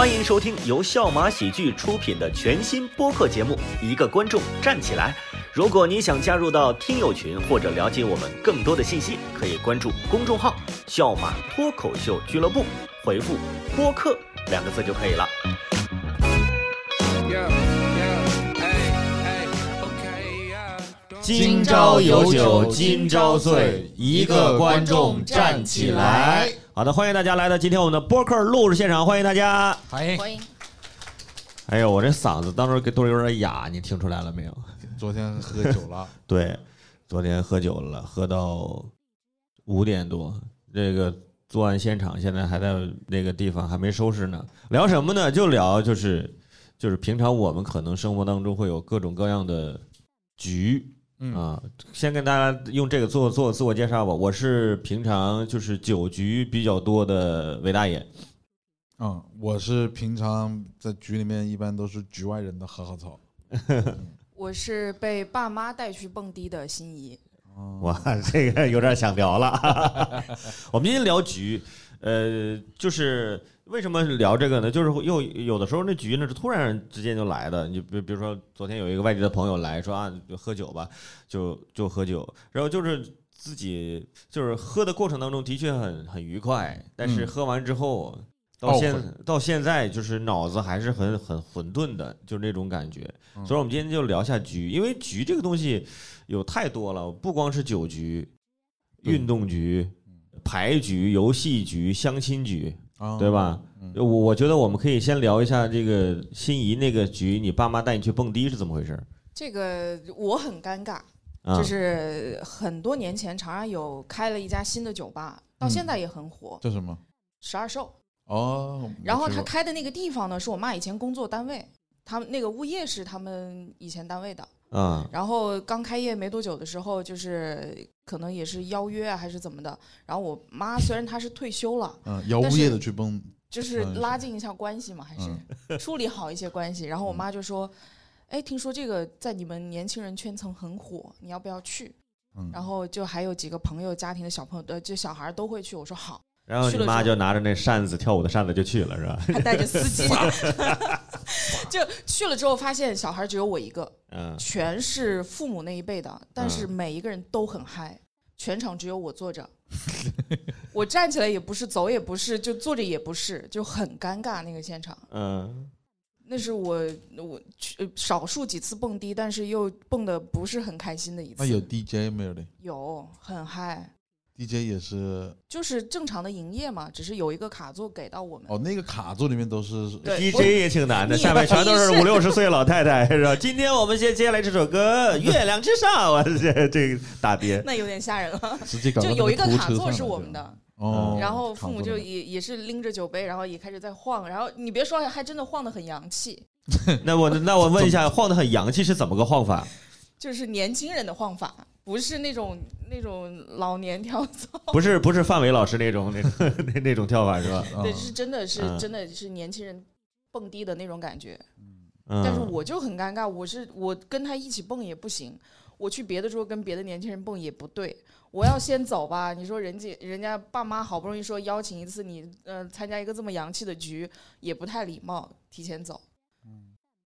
欢迎收听由笑马喜剧出品的全新播客节目《一个观众站起来》。如果你想加入到听友群或者了解我们更多的信息，可以关注公众号“笑马脱口秀俱乐部”，回复“播客”两个字就可以了。今朝有酒今朝醉，一个观众站起来。好的，欢迎大家来到今天我们的播客录制现场，欢迎大家。欢迎，欢迎。哎呦，我这嗓子当时给都有点哑，你听出来了没有？昨天喝酒了，对，昨天喝酒了，喝到五点多，这个作案现场现在还在那个地方还没收拾呢。聊什么呢？就聊就是就是平常我们可能生活当中会有各种各样的局。嗯啊，先跟大家用这个做做自我介绍吧。我是平常就是酒局比较多的韦大爷。嗯，我是平常在局里面一般都是局外人的呵呵草。我是被爸妈带去蹦迪的心仪，哇，这个有点想聊了。我们今天聊局，呃，就是为什么聊这个呢？就是又有的时候那局呢是突然之间就来的。你比比如说昨天有一个外地的朋友来说啊，就喝酒吧，就就喝酒，然后就是自己就是喝的过程当中的确很很愉快，但是嗯喝完之后。到现到现在，就是脑子还是很很混沌的，就是那种感觉。嗯所以，我们今天就聊一下局，因为局这个东西有太多了，不光是酒局、运动局、牌局、游戏局、相亲局，啊对吧？嗯我我觉得我们可以先聊一下这个心仪那个局，你爸妈带你去蹦迪是怎么回事？这个我很尴尬。啊，就是很多年前，长沙有开了一家新的酒吧，到嗯现在也很火，叫什么？十二兽。哦，然后他开的那个地方呢，是我妈以前工作单位，他们那个物业是他们以前单位的。啊然后刚开业没多久的时候，就是可能也是邀约啊，还是怎么的。然后我妈虽然她是退休了，嗯，邀物业的去蹦，就是嗯拉近一下关系嘛，还是嗯处理好一些关系。然后我妈就说：“哎，听说这个在你们年轻人圈层很火，你要不要去？”嗯，然后就还有几个朋友家庭的小朋友，呃，就小孩都会去。我说好，然后你妈就拿着那扇子跳舞的扇子就去了，是吧？还带着司机 就去了之后发现小孩只有我一个，嗯全是父母那一辈的，但是嗯每一个人都很嗨，全场只有我坐着，我站起来也不是，走也不是，就坐着也不是，就很尴尬那个现场。嗯，那是我我去呃少数几次蹦迪，但是又蹦的不是很开心的一次。那有 DJ 没有的有很嗨，？DJ 也是就是正常的营业嘛，只是有一个卡座给到我们。哦，那个卡座里面都是 DJ 也挺难的，下面全都是五六十岁老太太，是吧？今天我们先接下来这首歌《月亮之上》，我这这个大 爹，那有点吓人了，直接搞就有一个卡座是我们的，哦，然后父母就也也是拎着酒杯，然后也开始在晃，然后你别说，还真的晃得很洋气，那我那我问一下，晃的很洋气是怎么个晃法？就是年轻人的晃法，不是那种那种老年跳操，不是不是范伟老师那种那种 那那种跳法是吧？对，啊是真的是嗯真的是年轻人蹦迪的那种感觉。嗯，但是我就很尴尬，我是我跟他一起蹦也不行，我去别的桌跟别的年轻人蹦也不对，我要先走吧。你说人家人家爸妈好不容易说邀请一次你，呃，参加一个这么洋气的局，也不太礼貌，提前走。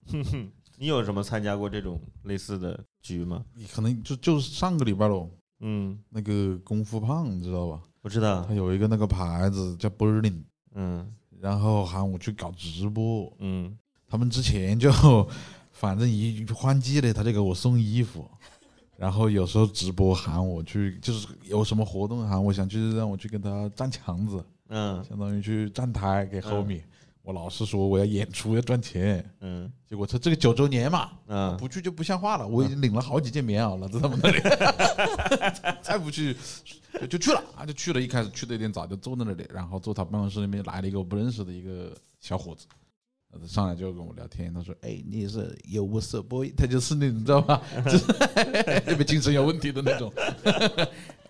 你有什么参加过这种类似的局吗？你可能就就是上个礼拜喽，嗯，那个功夫胖你知道吧？我知道他，有一个那个牌子叫 Berlin，嗯然后喊我去搞直播，嗯他们之前就反正一换季了，他就给我送衣服，然后有时候直播喊我去，就是有什么活动喊我想去，让我去跟他站墙子，嗯相当于去站台给 homie。我老是说我要演出要赚钱，嗯结果他这个九周年嘛，嗯，不去就不像话了。我已经领了好几件棉袄了，在他们那里，再不去就就去了啊，就去了。一开始去的有点早，就坐在那里，然后坐他办公室里面来了一个我不认识的一个小伙子，呃上来就跟我聊天，他说：“哎，你也是有 What's up boy？” 他就是 那种你知道吧，就是特别精神有问题的那种。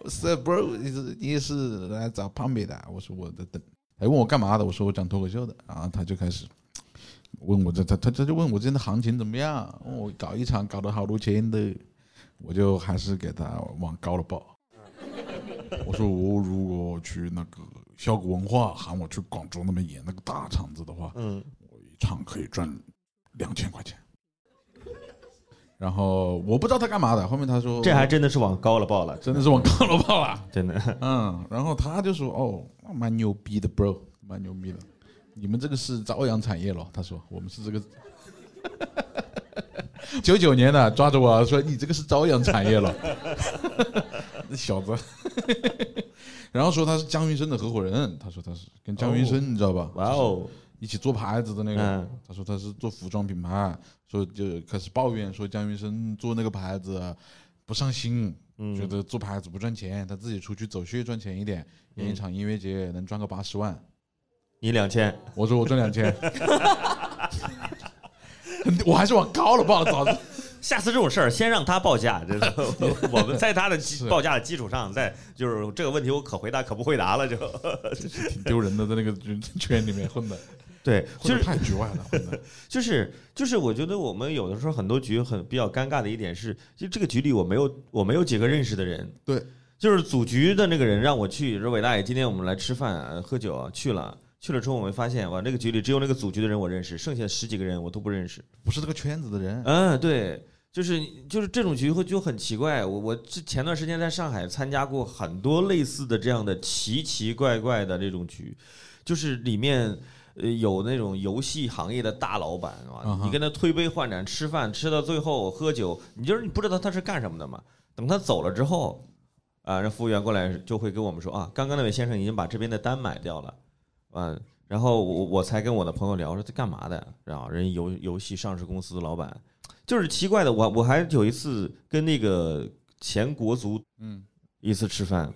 Up bro？你是你也是来找胖妹的？我说我在等。还问我干嘛的？我说我讲脱口秀的。然后他就开始问我这他他他就问我今天的行情怎么样？问我搞一场搞得好多钱的，我就还是给他往高了报。我说我如果去那个效果文化喊我去广州那边演那个大场子的话，嗯，我一场可以赚两千块钱。然后我不知道他干嘛的，后面他说这还真的是往高了报了，真的是往高了报了。真的。嗯，然后他就说：“哦，蛮牛逼的，bro，蛮牛逼的。你们这个是朝阳产业咯？”他说：“我们是这个 九九年的，抓着我说你这个是朝阳产业了，那小子。然后说他是姜云升的合伙人，他说他是跟姜云升，你知道吧？哇哦，一起做牌子的那个。嗯。他说他是做服装品牌，说就开始抱怨说姜云升做那个牌子不上心，嗯。觉得做牌子不赚钱，他自己出去走穴赚钱一点，演一场音乐节能赚个八十万。你两千，我说我赚两千，我还是往高了报，下次这种事儿先让他报价，这是。我们在他的报价的基础上，再就是这个问题我可回答可不回答了就。挺丢人的，在那个圈圈里面混的，对，就是太局外了，就是 就是，我觉得我们有的时候很多局很比较尴尬的一点是，就这个局里我没有我没有几个认识的人。对，就是组局的那个人让我去，说伟大爷，今天我们来吃饭呃喝酒啊，去了。去了之后，我们发现，哇，那个局里只有那个组局的人我认识，剩下十几个人我都不认识。不是这个圈子的人，嗯，对，就是就是这种局会就很奇怪。我我之前段时间在上海参加过很多类似的这样的奇奇怪怪的这种局，就是里面呃有那种游戏行业的大老板啊嗯，哼你跟他推杯换盏吃饭，吃到最后喝酒，你就是你不知道他是干什么的嘛。等他走了之后，啊，让服务员过来就会跟我们说啊，刚刚那位先生已经把这边的单买掉了，嗯，然后我我才跟我的朋友聊，说他干嘛的呀？然后人游游戏上市公司的老板，就是奇怪的。我我还有一次跟那个前国足嗯，一次吃饭，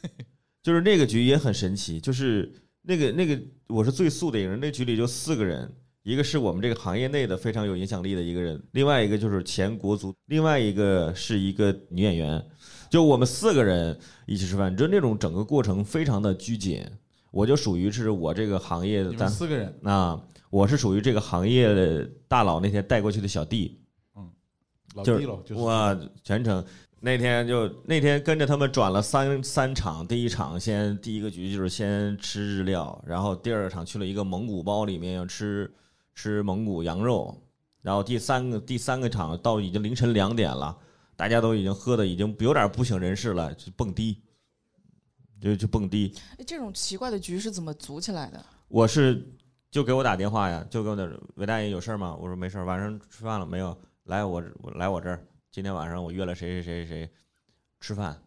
就是那个局也很神奇，就是那个那个我是最素的一个人，那局里就四个人，一个是我们这个行业内的非常有影响力的一个人，另外一个就是前国足，另外一个是一个女演员，就我们四个人一起吃饭，就那种整个过程非常的拘谨。我就属于是我这个行业你咱四个人，啊，我是属于这个行业的大佬那天带过去的小弟，嗯老弟了，就是我，全程那天就那天跟着他们转了三三场，第一场先第一个局就是先吃日料，然后第二场去了一个蒙古包里面要吃吃蒙古羊肉，然后第三个第三个场到已经凌晨两点了，大家都已经喝的已经有点不省人事了，就蹦迪，就就蹦迪。哎这种奇怪的局是怎么组起来的？我是就给我打电话呀，就跟我的韦大爷有事儿吗？我说没事儿，晚上吃饭了没有？来我我来我这儿，今天晚上我约了谁谁谁谁谁吃饭，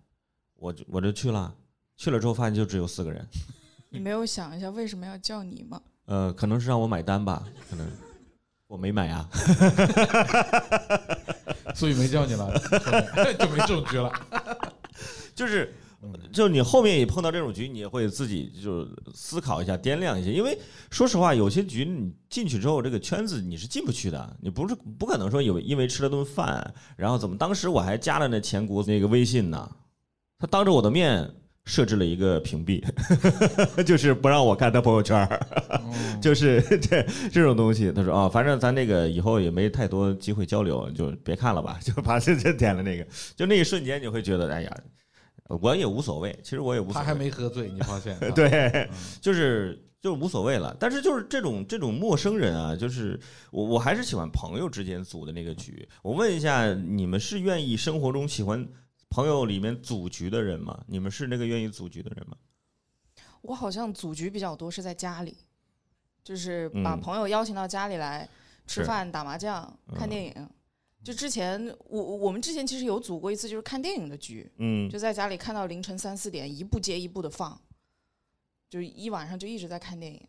我就我就去了，去了之后发现就只有四个人，你没有想一下为什么要叫你吗？呃，可能是让我买单吧，可能我没买啊 所以没叫你了，就没这种局了。就是嗯就你后面也碰到这种局，你也会自己就思考一下、掂量一下，因为说实话，有些局你进去之后，这个圈子你是进不去的，你不是不可能说有因为吃了顿饭，然后怎么？当时我还加了那前国那个微信呢，他当着我的面设置了一个屏蔽，就是不让我看他朋友圈就是 这这种东西。他说啊、反正咱那个以后也没太多机会交流，就别看了吧，就把这这点了那个，就那一瞬间你会觉得，哎呀，我也无所谓，其实我也无所谓。他还没喝醉，你发现？对，嗯就是就是无所谓了。但是就是这种这种陌生人啊，就是我我还是喜欢朋友之间组的那个局。我问一下，你们是愿意生活中喜欢朋友里面组局的人吗？你们是那个愿意组局的人吗？我好像组局比较多是在家里，就是把嗯朋友邀请到家里来吃是饭、打麻将、看嗯电影。就之前我我我们之前其实有组过一次，就是看电影的局，嗯。就在家里看到凌晨三四点，一部接一部的放，就一晚上就一直在看电影，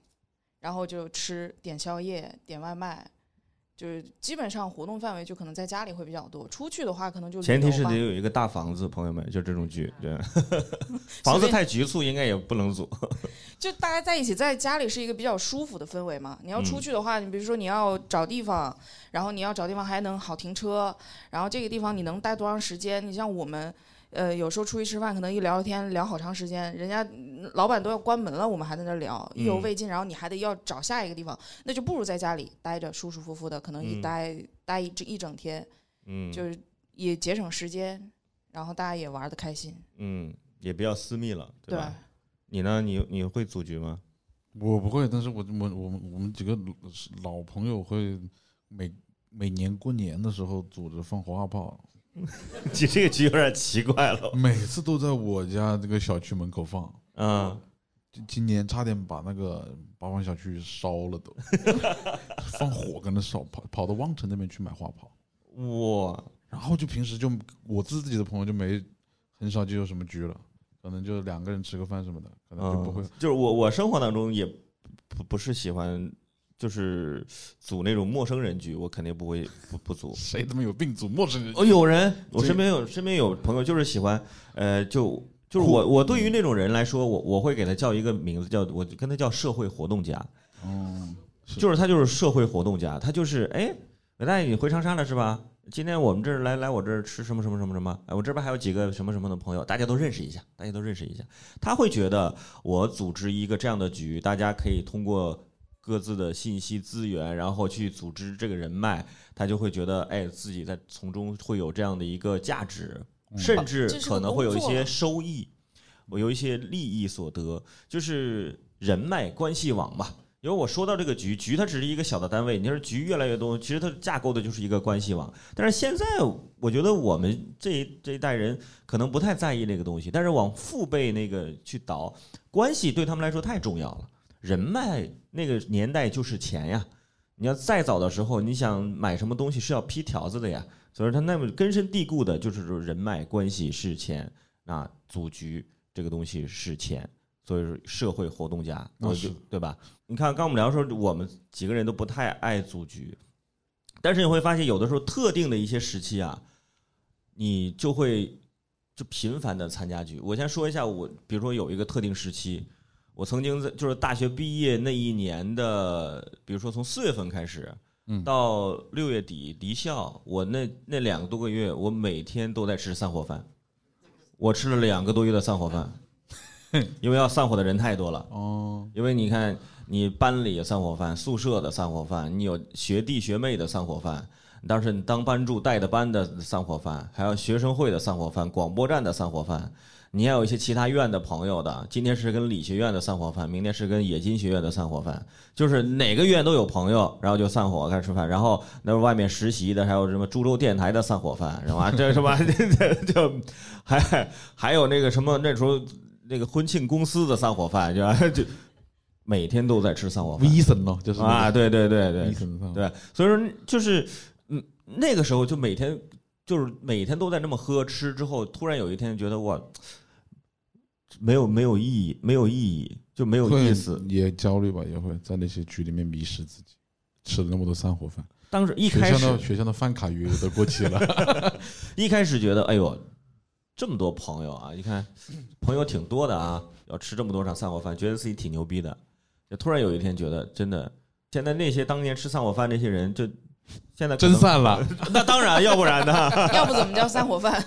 然后就吃点宵夜、点外卖，就是基本上活动范围就可能在家里会比较多。出去的话，可能就前提是得有一个大房子，朋友们，就这种局，对，房子太局促应该也不能组。就大家在一起，在家里是一个比较舒服的氛围嘛。你要出嗯去的话，你比如说你要找地方，然后你要找地方还能好停车，然后这个地方你能待多长时间？你像我们，呃，有时候出去吃饭，可能一聊天聊好长时间，人家嗯老板都要关门了，我们还在那聊，意犹嗯未尽，然后你还得要找下一个地方，那就不如在家里待着，舒舒服服的，可能一嗯待、待一整一整天，嗯，就是也节省时间，然后大家也玩的开心，嗯，也比较私密了，对对吧？你呢？你你会组局吗？我不会，但是我我我们我们几个老朋友会每每年过年的时候组织放花炮，你这个局有点奇怪了。每次都在我家这个小区门口放。嗯，今今年差点把那个八方小区烧了都，放火跟着烧，跑跑到望城那边去买花炮。哇，然后就平时就我自己的朋友就没很少就有什么局了，可能就两个人吃个饭什么的，可能就不会。嗯就是我我生活当中也不不是喜欢，就是组那种陌生人局，我肯定不会不不组。谁他妈有病组陌生人？哦，有人，我身边有身边有朋友就是喜欢，呃，就就是我我对于那种人来说，我我会给他叫一个名字，叫我跟他叫社会活动家，哦，就是他就是社会活动家，他就是哎，伟大爷你回长沙了是吧？今天我们这儿来来我这儿吃什么什么什么什么，哎，我这边还有几个什么什么的朋友，大家都认识一下，大家都认识一下。他会觉得我组织一个这样的局，大家可以通过各自的信息资源，然后去组织这个人脉，他就会觉得哎，自己在从中会有这样的一个价值，甚至可能会有一些收益，我有一些利益所得，就是人脉关系网吧。因为我说到这个局，局它只是一个小的单位，你说局越来越多，其实它架构的就是一个关系网。但是现在我觉得我们这一这一代人可能不太在意那个东西，但是往父辈那个去倒，关系对他们来说太重要了。人脉那个年代就是钱呀，你要再早的时候，你想买什么东西是要批条子的呀，所以他那么根深蒂固的就是说人脉关系是钱，啊组局这个东西是钱，所以说社会活动家，对吧？你看刚我们聊的时候，我们几个人都不太爱组局，但是你会发现有的时候特定的一些时期啊，你就会就频繁的参加局。我先说一下我，比如说有一个特定时期，我曾经在就是大学毕业那一年的，比如说从四月份开始，嗯到六月底离校，我那那两个多个月，我每天都在吃散伙饭，我吃了两个多月的散伙饭，因为要散伙的人太多了。哦，因为你看，你班里的散伙饭，宿舍的散伙饭，你有学弟学妹的散伙饭，当时你当班助带的班的散伙饭，还有学生会的散伙饭，广播站的散伙饭，你还有一些其他院的朋友的，今天是跟理学院的散伙饭，明天是跟冶金学院的散伙饭，就是哪个院都有朋友，然后就散伙开始吃饭，然后那外面实习的，还有什么株洲电台的散伙饭，是吧？这是吧？这 就还还有那个什么那时候那个婚庆公司的散伙饭，就就每天都在吃散伙饭。就是啊，对对对对。对，所以说就是嗯，那个时候就每天就是每天都在那么喝吃，之后突然有一天觉得哇，没有没有意义，没有意义，就没有意思。也焦虑吧，也会在那些局里面迷失自己，吃了那么多散伙饭，当时一学开始校的学校的饭卡余额都过期了，一开始觉得，哎呦，这么多朋友啊！一看朋友挺多的啊，要吃这么多场散伙饭，觉得自己挺牛逼的。就突然有一天觉得，真的，现在那些当年吃散伙饭那些人，就现在真散了。那当然，要不然呢？要不怎么叫散伙饭？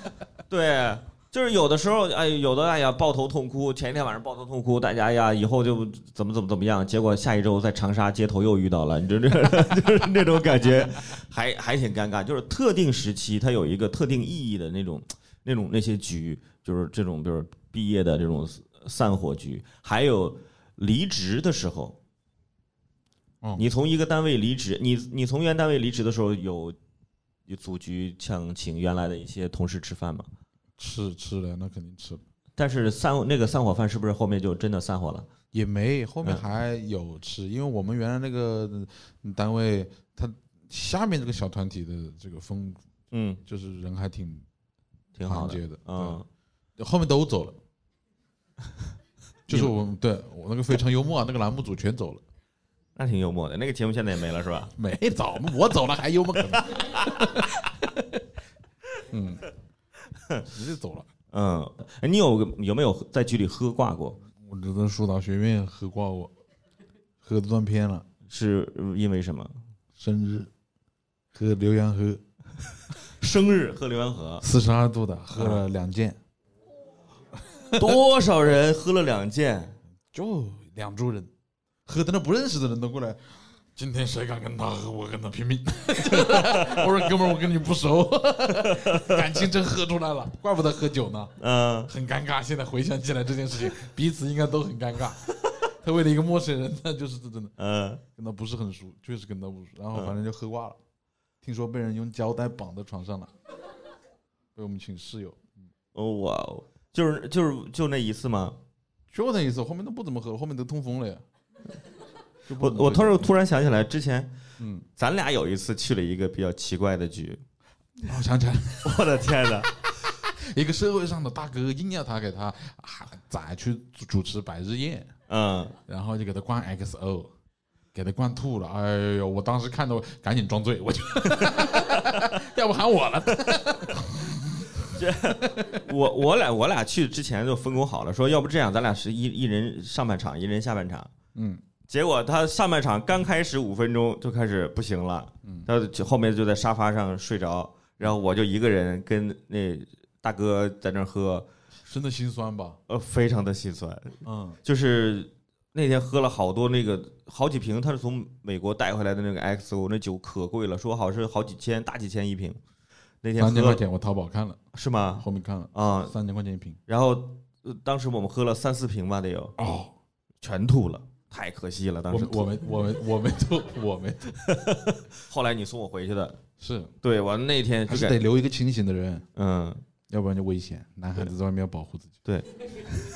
对，就是有的时候，哎，有的哎呀抱头痛哭，前一天晚上抱头痛哭，大家哎呀以后就怎么怎么怎么样，结果下一周在长沙街头又遇到了，你这这 就是那种感觉，还还挺尴尬。就是特定时期它有一个特定意义的那种那种那些局，就是这种就是毕业的这种散伙局，还有离职的时候。哦你从一个单位离职，你你从原单位离职的时候有有组局想请原来的一些同事吃饭吗？吃吃了，那肯定吃了。但是散那个散伙饭是不是后面就真的散伙了？也没，后面嗯还有吃，因为我们原来那个单位，他下面这个小团体的这个风，嗯，就是人还挺挺好的团结的，嗯，后面都走了，就是我们对我那个非常幽默啊，那个栏目组全走了，那挺幽默的。那个节目现在也没了是吧？没走，我走了还幽默 嗯，直接走了。嗯，哎，你有有没有在局里喝挂过？我只在疏导学院喝挂过，喝断片了，是因为什么？生日喝浏阳河，生日喝浏阳河，四十二度的，喝了两件，多少人喝了两件？就两桌人，喝的那不认识的人都过来，今天谁敢跟他喝，我跟他拼命。我说哥们儿，我跟你不熟，感情真喝出来了，怪不得喝酒呢，嗯，很尴尬。现在回想起来这件事情，彼此应该都很尴尬。他为了一个陌生人，那就是真的嗯，跟他不是很熟，确实跟他不熟。然后反正就喝挂了，听说被人用胶带绑在床上了，被我们寝室友。哦哇哦，就是就是就那一次吗？就那一次，后面都不怎么喝了，后面都痛风了呀。我我突然突然想起来，之前嗯，咱俩有一次去了一个比较奇怪的局，我想起来了，我的天呐，一个社会上的大哥硬要他给他啊宰去主主持百日宴，嗯，然后就给他灌 XO，给他灌吐了。哎呦，我当时看到赶紧装醉，我就 要不喊我了。这我我俩我俩去之前就分工好了，说要不这样，咱俩是一一人上半场，一人下半场。嗯，结果他上半场刚开始五分钟就开始不行了，嗯他就后面就在沙发上睡着，然后我就一个人跟那大哥在那儿喝，真的心酸吧？呃，非常的心酸。嗯，就是那天喝了好多那个好几瓶，他是从美国带回来的那个 XO，那酒可贵了，说好是好几千大几千一瓶。那天三千块钱，我淘宝看了，是吗？后面看了，啊、三千块钱一瓶。然后、呃当时我们喝了三四瓶吧，得有，哦，全吐了，太可惜了。当时我我没我们我没吐，我们，后来你送我回去的，是对我那天还就是得留一个清醒的人，嗯，要不然就危险。男孩子在外面要保护自己。对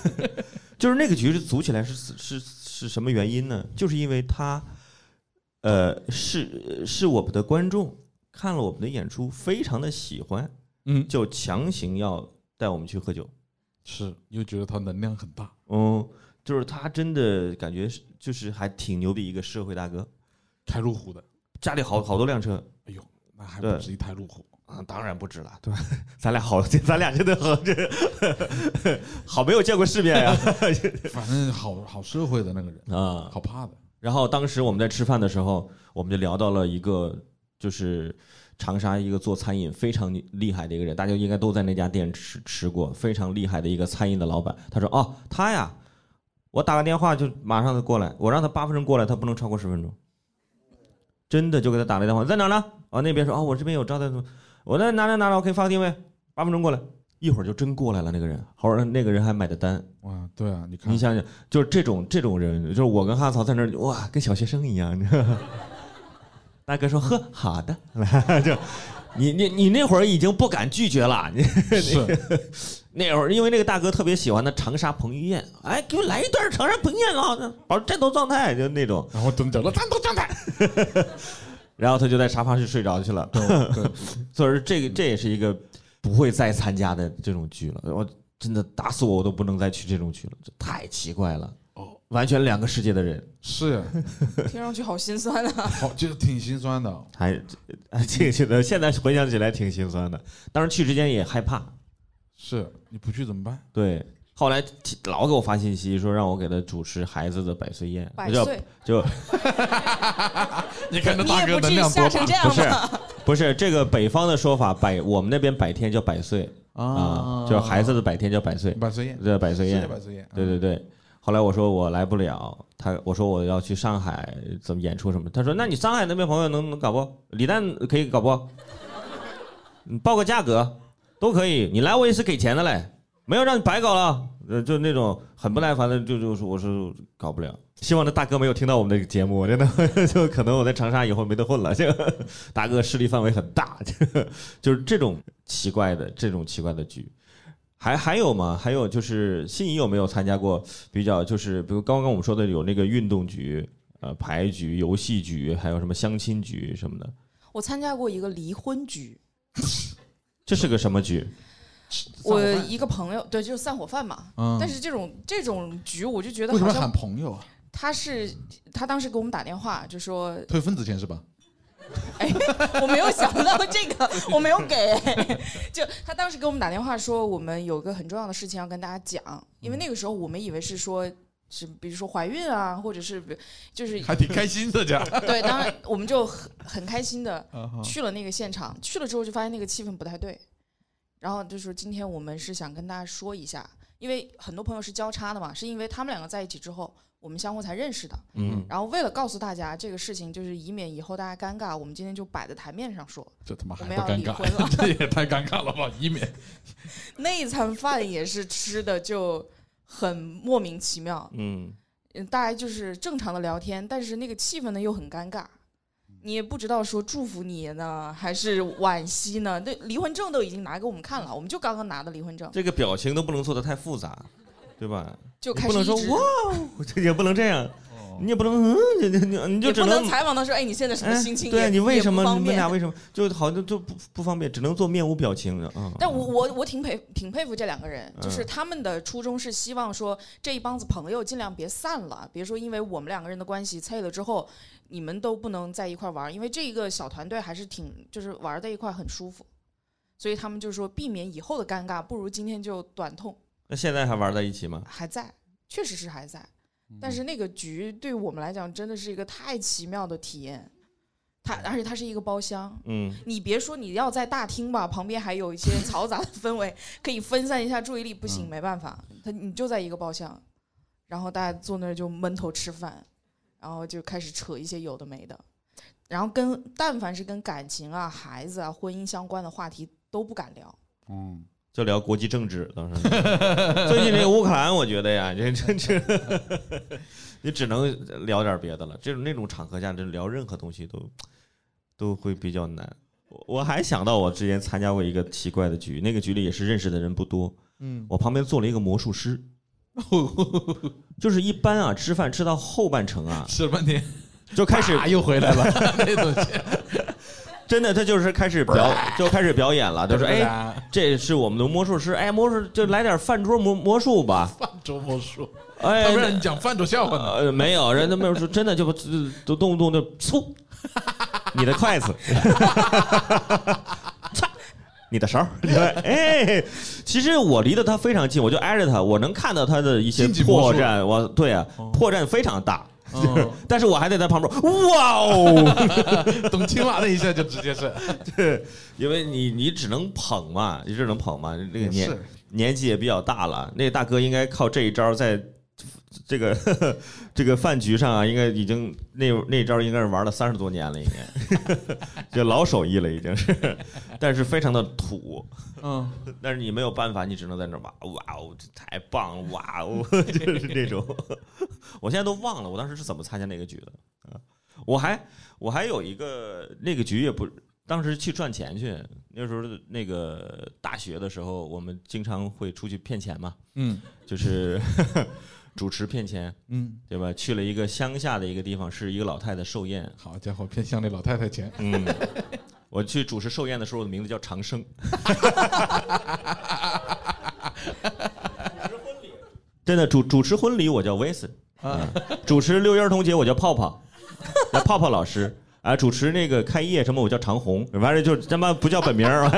就是那个局是组起来是是是什么原因呢？就是因为他，呃，是是我们的观众看了我们的演出，非常的喜欢，嗯，就强行要带我们去喝酒。是，又觉得他能量很大。嗯，就是他真的感觉是就是还挺牛逼一个社会大哥，开路虎的，家里好好多辆车哎呦，那还对不止一台路虎。啊，当然不止了，对吧？咱俩好，咱俩真的好，这 好没有见过世面呀 反正好好社会的那个人，啊！好怕的。然后当时我们在吃饭的时候，我们就聊到了一个就是长沙一个做餐饮非常厉害的一个人，大家应该都在那家店吃吃过，非常厉害的一个餐饮的老板。他说：“哦，他呀，我打个电话就马上就过来，我让他八分钟过来，他不能超过十分钟。”真的就给他打了电话，在哪呢？啊，那边说哦，我这边有招待所，我在哪哪哪，我可以发个定位，八分钟过来。一会儿就真过来了，那个人，后来那个人还买的单，哇，对啊，你看你，想想，就是这种这种人，就是我跟哈曹在那儿，哇，跟小学生一样。大哥说：“呵，好的。”就你你你那会儿已经不敢拒绝了。你是 那会儿因为那个大哥特别喜欢的长沙彭于晏，哎，给我来一段长沙彭于晏啊，保持战斗状态，就那种。然后怎么讲了，战斗状态。然后他就在沙发上睡着去了。所以说这个这也是一个不会再参加的这种剧了。我真的打死我我都不能再去这种剧了，这太奇怪了。哦，完全两个世界的人。是呀，听上去好心酸啊！好，就是挺心酸的。还哎，这个觉得现在回想起来挺心酸的。当时去之前也害怕，是，你不去怎么办？对。后来老给我发信息说让我给他主持孩子的百岁宴，就百岁，就 你看这你大哥能量多大吓成这样不是？不是这个北方的说法，百我们那边百天叫百岁啊，就是孩子的百天叫百岁，百岁宴，这百岁宴，百岁宴。对对对。后来我说我来不了，他我说我要去上海怎么演出什么，他说那你上海那边朋友能能搞不？李诞可以搞不？你报个价格都可以，你来我也是给钱的嘞，没有让你白搞了。呃，就那种很不耐烦的，就就说我说搞不了。希望这大哥没有听到我们的节目，我真的 就可能我在长沙以后没得混了。这个大哥势力范围很大，就是这种奇怪的这种奇怪的局。还还有吗？还有就是心仪有没有参加过比较就是比如刚刚我们说的有那个运动局、呃牌局、游戏局，还有什么相亲局什么的，我参加过一个离婚局，这是个什么局？我一个朋友，对，就是散伙饭嘛。嗯，但是这种这种局，我就觉得为什么要喊好像朋友啊？他是他当时给我们打电话，就说退份子钱是吧？我没有想到这个，我没有给。就他当时给我们打电话说，我们有个很重要的事情要跟大家讲，因为那个时候我们以为是说。是，比如说怀孕啊，或者是比就是还挺开心的，这样。对，当然我们就很很开心的去了那个现场，去了之后就发现那个气氛不太对，然后就说今天我们是想跟大家说一下，因为很多朋友是交叉的嘛，是因为他们两个在一起之后，我们相互才认识的。嗯，然后为了告诉大家这个事情，就是以免以后大家尴尬，我们今天就摆在台面上说，这他妈还我们要不尴尬离婚了，这也太尴尬了吧！以免那一餐饭也是吃的就很莫名其妙。嗯，嗯，大家就是正常的聊天，但是那个气氛呢又很尴尬，你也不知道说祝福你呢还是惋惜呢。那离婚证都已经拿给我们看了，我们就刚刚拿的离婚证，这个表情都不能做的太复杂，对吧？就不能说哇，这也不能这样，你也不能嗯，你你你就只能采访他说，哎，你现在什么哎心情也？对啊，你为什么不方便你们俩为什么就好像就不不方便，只能做面无表情的啊？但我我我挺佩挺佩服这两个人，就是嗯他们的初衷是希望说这一帮子朋友尽量别散了，别说因为我们两个人的关系拆了之后，你们都不能在一块玩，因为这一个小团队还是挺就是玩在一块很舒服，所以他们就说避免以后的尴尬，不如今天就短痛，那现在还玩在一起吗？还在，确实是还在，但是那个局对我们来讲真的是一个太奇妙的体验，它而且它是一个包厢，嗯，你别说你要在大厅吧，旁边还有一些嘈杂的氛围，可以分散一下注意力。不行，嗯没办法，他你就在一个包厢，然后大家坐那儿就闷头吃饭，然后就开始扯一些有的没的，然后跟但凡是跟感情啊、孩子啊、婚姻相关的话题都不敢聊。嗯，就聊国际政治，当时。最近这个乌克兰，我觉得呀，这这这，你只能聊点别的了。这种那种场合下，这聊任何东西都都会比较难。我我还想到我之前参加过一个奇怪的局，那个局里也是认识的人不多，嗯，我旁边坐了一个魔术师，就是一般啊，吃饭吃到后半程啊，吃了半天，就开始啪又回来了，那东西真的他就是开始表就开始表演了，就说哎，这是我们的魔术师，哎，魔术就来点饭桌魔魔术吧，饭桌魔术，哎，他不让你讲饭桌笑话呢。呃，没有，人家没有说真的就不都动不动就嗖，你的筷子，擦，你的勺，对，哎，其实我离得他非常近，我就挨着他，我能看到他的一些破绽，我对啊哦，破绽非常大，嗯 但是我还得在旁边，哇哦，懂青蛙那一下就直接是，对，因为你你只能捧嘛，你只能捧嘛，那个年年纪也比较大了，那个大哥应该靠这一招在这个这个饭局上啊，应该已经那那招应该是玩了三十多年了，应该就老手艺了，已经是，但是非常的土。嗯，但是你没有办法，你只能在那儿哇哇哦，这太棒了，哇哦，就是这种。我现在都忘了我当时是怎么参加那个局的啊！我还我还有一个那个局也不，当时去赚钱去，那时候那个大学的时候，我们经常会出去骗钱嘛，嗯就是 主持骗钱，嗯，对吧？去了一个乡下的一个地方，是一个老太太寿宴，好家伙，骗乡里老太太钱，嗯。我去主持寿宴的时候，我的名字叫长生。真的主主持婚礼我叫威森，啊，主持六一儿童节我叫泡泡，叫泡泡老师啊。主持那个开业什么我叫长虹，完了就他妈不叫本名儿。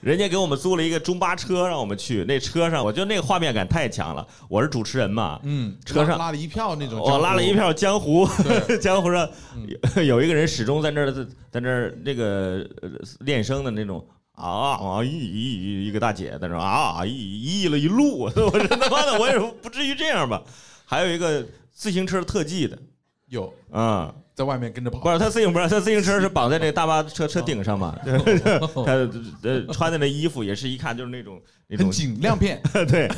人家给我们租了一个中巴车让我们去，那车上我觉得那个画面感太强了。我是主持人嘛，嗯，车上拉拉了一票那种，我拉了一，票江湖，江湖上嗯。有有一个人始终在那儿在那儿那个呃练声的那种啊啊咦咦一个大姐在那儿啊咦咦了一路，我说他妈的我也不至于这样吧。还有一个自行车特技的。有。啊、在外面跟着跑，不是他自行不是他自行车是绑在那个大巴车车顶上嘛，他呃穿的那衣服也是一看就是那种那种很紧，亮片，对，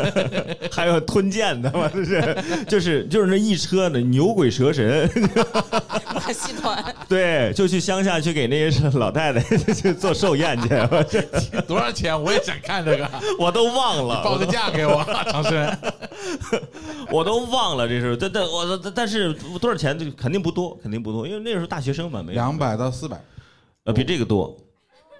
还有吞剑的嘛，就是就是就是那一车的牛鬼蛇神，马戏团，对，就去乡下去给那些老太太去做寿宴去，多少钱？我也想看这个，我都忘了，报个价给我，长生，我都忘了这是，但但我但但是多少钱？这肯定不多，肯定不多，因为那时候大学生嘛，没有两百到四百，呃比这个多，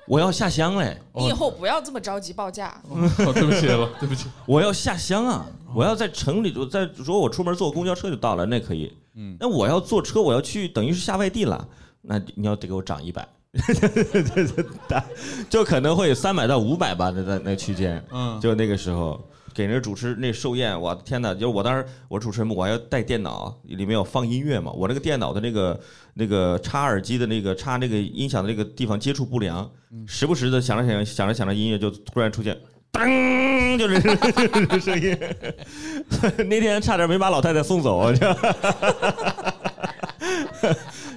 我要下乡嘞，你以后不要这么着急报价。哦对不起了，对不起，我要下乡啊，我要在城里，我在说我出门坐公交车就到了，那可以，嗯，那我要坐车，我要去，等于是下外地了，那你要得给我涨一百，就可能会三百到五百吧，那在那区间，嗯，就那个时候给那主持那寿宴，我的天哪！就是我当时我主持人，我还要带电脑，里面有放音乐嘛，我那个电脑的那个那个插耳机的那个插那个音响的那个地方接触不良，时不时的想着想着响着想着音乐就突然出现噔，就是这 个声音。那天差点没把老太太送走，就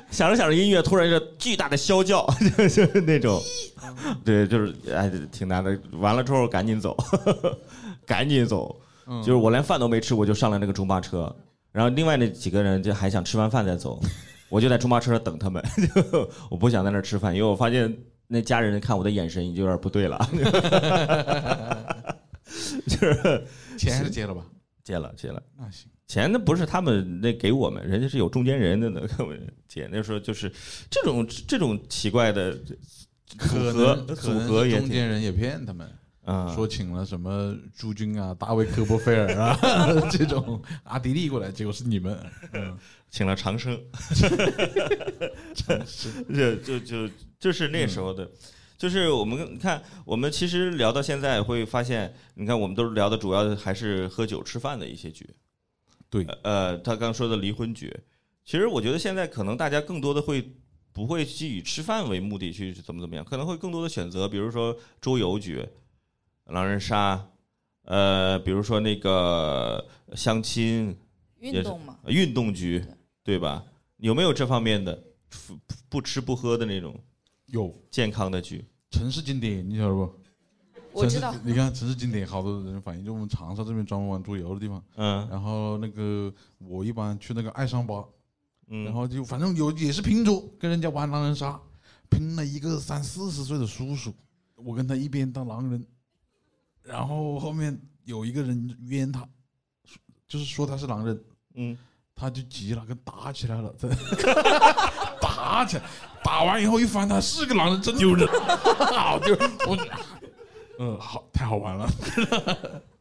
想 着想着音乐，突然一个巨大的啸叫，就 就是那种，对，就是哎，挺难的。完了之后赶紧走，赶紧走。嗯就是我连饭都没吃，我就上了那个中巴车，然后另外那几个人就还想吃完饭再走，我就在中巴车上等他们，就 我不想在那儿吃饭，因为我发现那家人看我的眼神已经有点不对了，就是钱还是结了吧？借了借了。那行，钱那不是他们那给我们，人家是有中间人的呢。给我姐那时候就是这种这种奇怪的组合组合也中间人也骗他们，啊，说请了什么朱军啊、大卫科波菲尔啊 这种阿迪力过来，结果是你们。嗯，请了长生，就就就就是那时候的，就是我们看我们其实聊到现在会发现，你看我们都是聊的主要还是喝酒吃饭的一些局。对，呃，他刚说的离婚局，其实我觉得现在可能大家更多的会不会基于吃饭为目的去怎么怎么样，可能会更多的选择，比如说桌游局、狼人杀，呃，比如说那个相亲、运动嘛，运动局，对吧？有没有这方面的不不吃不喝的那种有健康的局？城市经典，你晓得不？我知道，你看城市经典，好多人反映，就我们长沙这边专门玩桌游的地方。嗯然后那个我一般去那个爱上吧，嗯，然后就反正有也是拼桌，跟人家玩狼人杀，拼了一个三四十岁的叔叔，我跟他一边当狼人，然后后面有一个人冤他，就是说他是狼人，嗯，他就急了，跟打起来了，真 打起来，打完以后一翻，他是个狼人，真丢人，好丢人，我，嗯，好，太好玩了，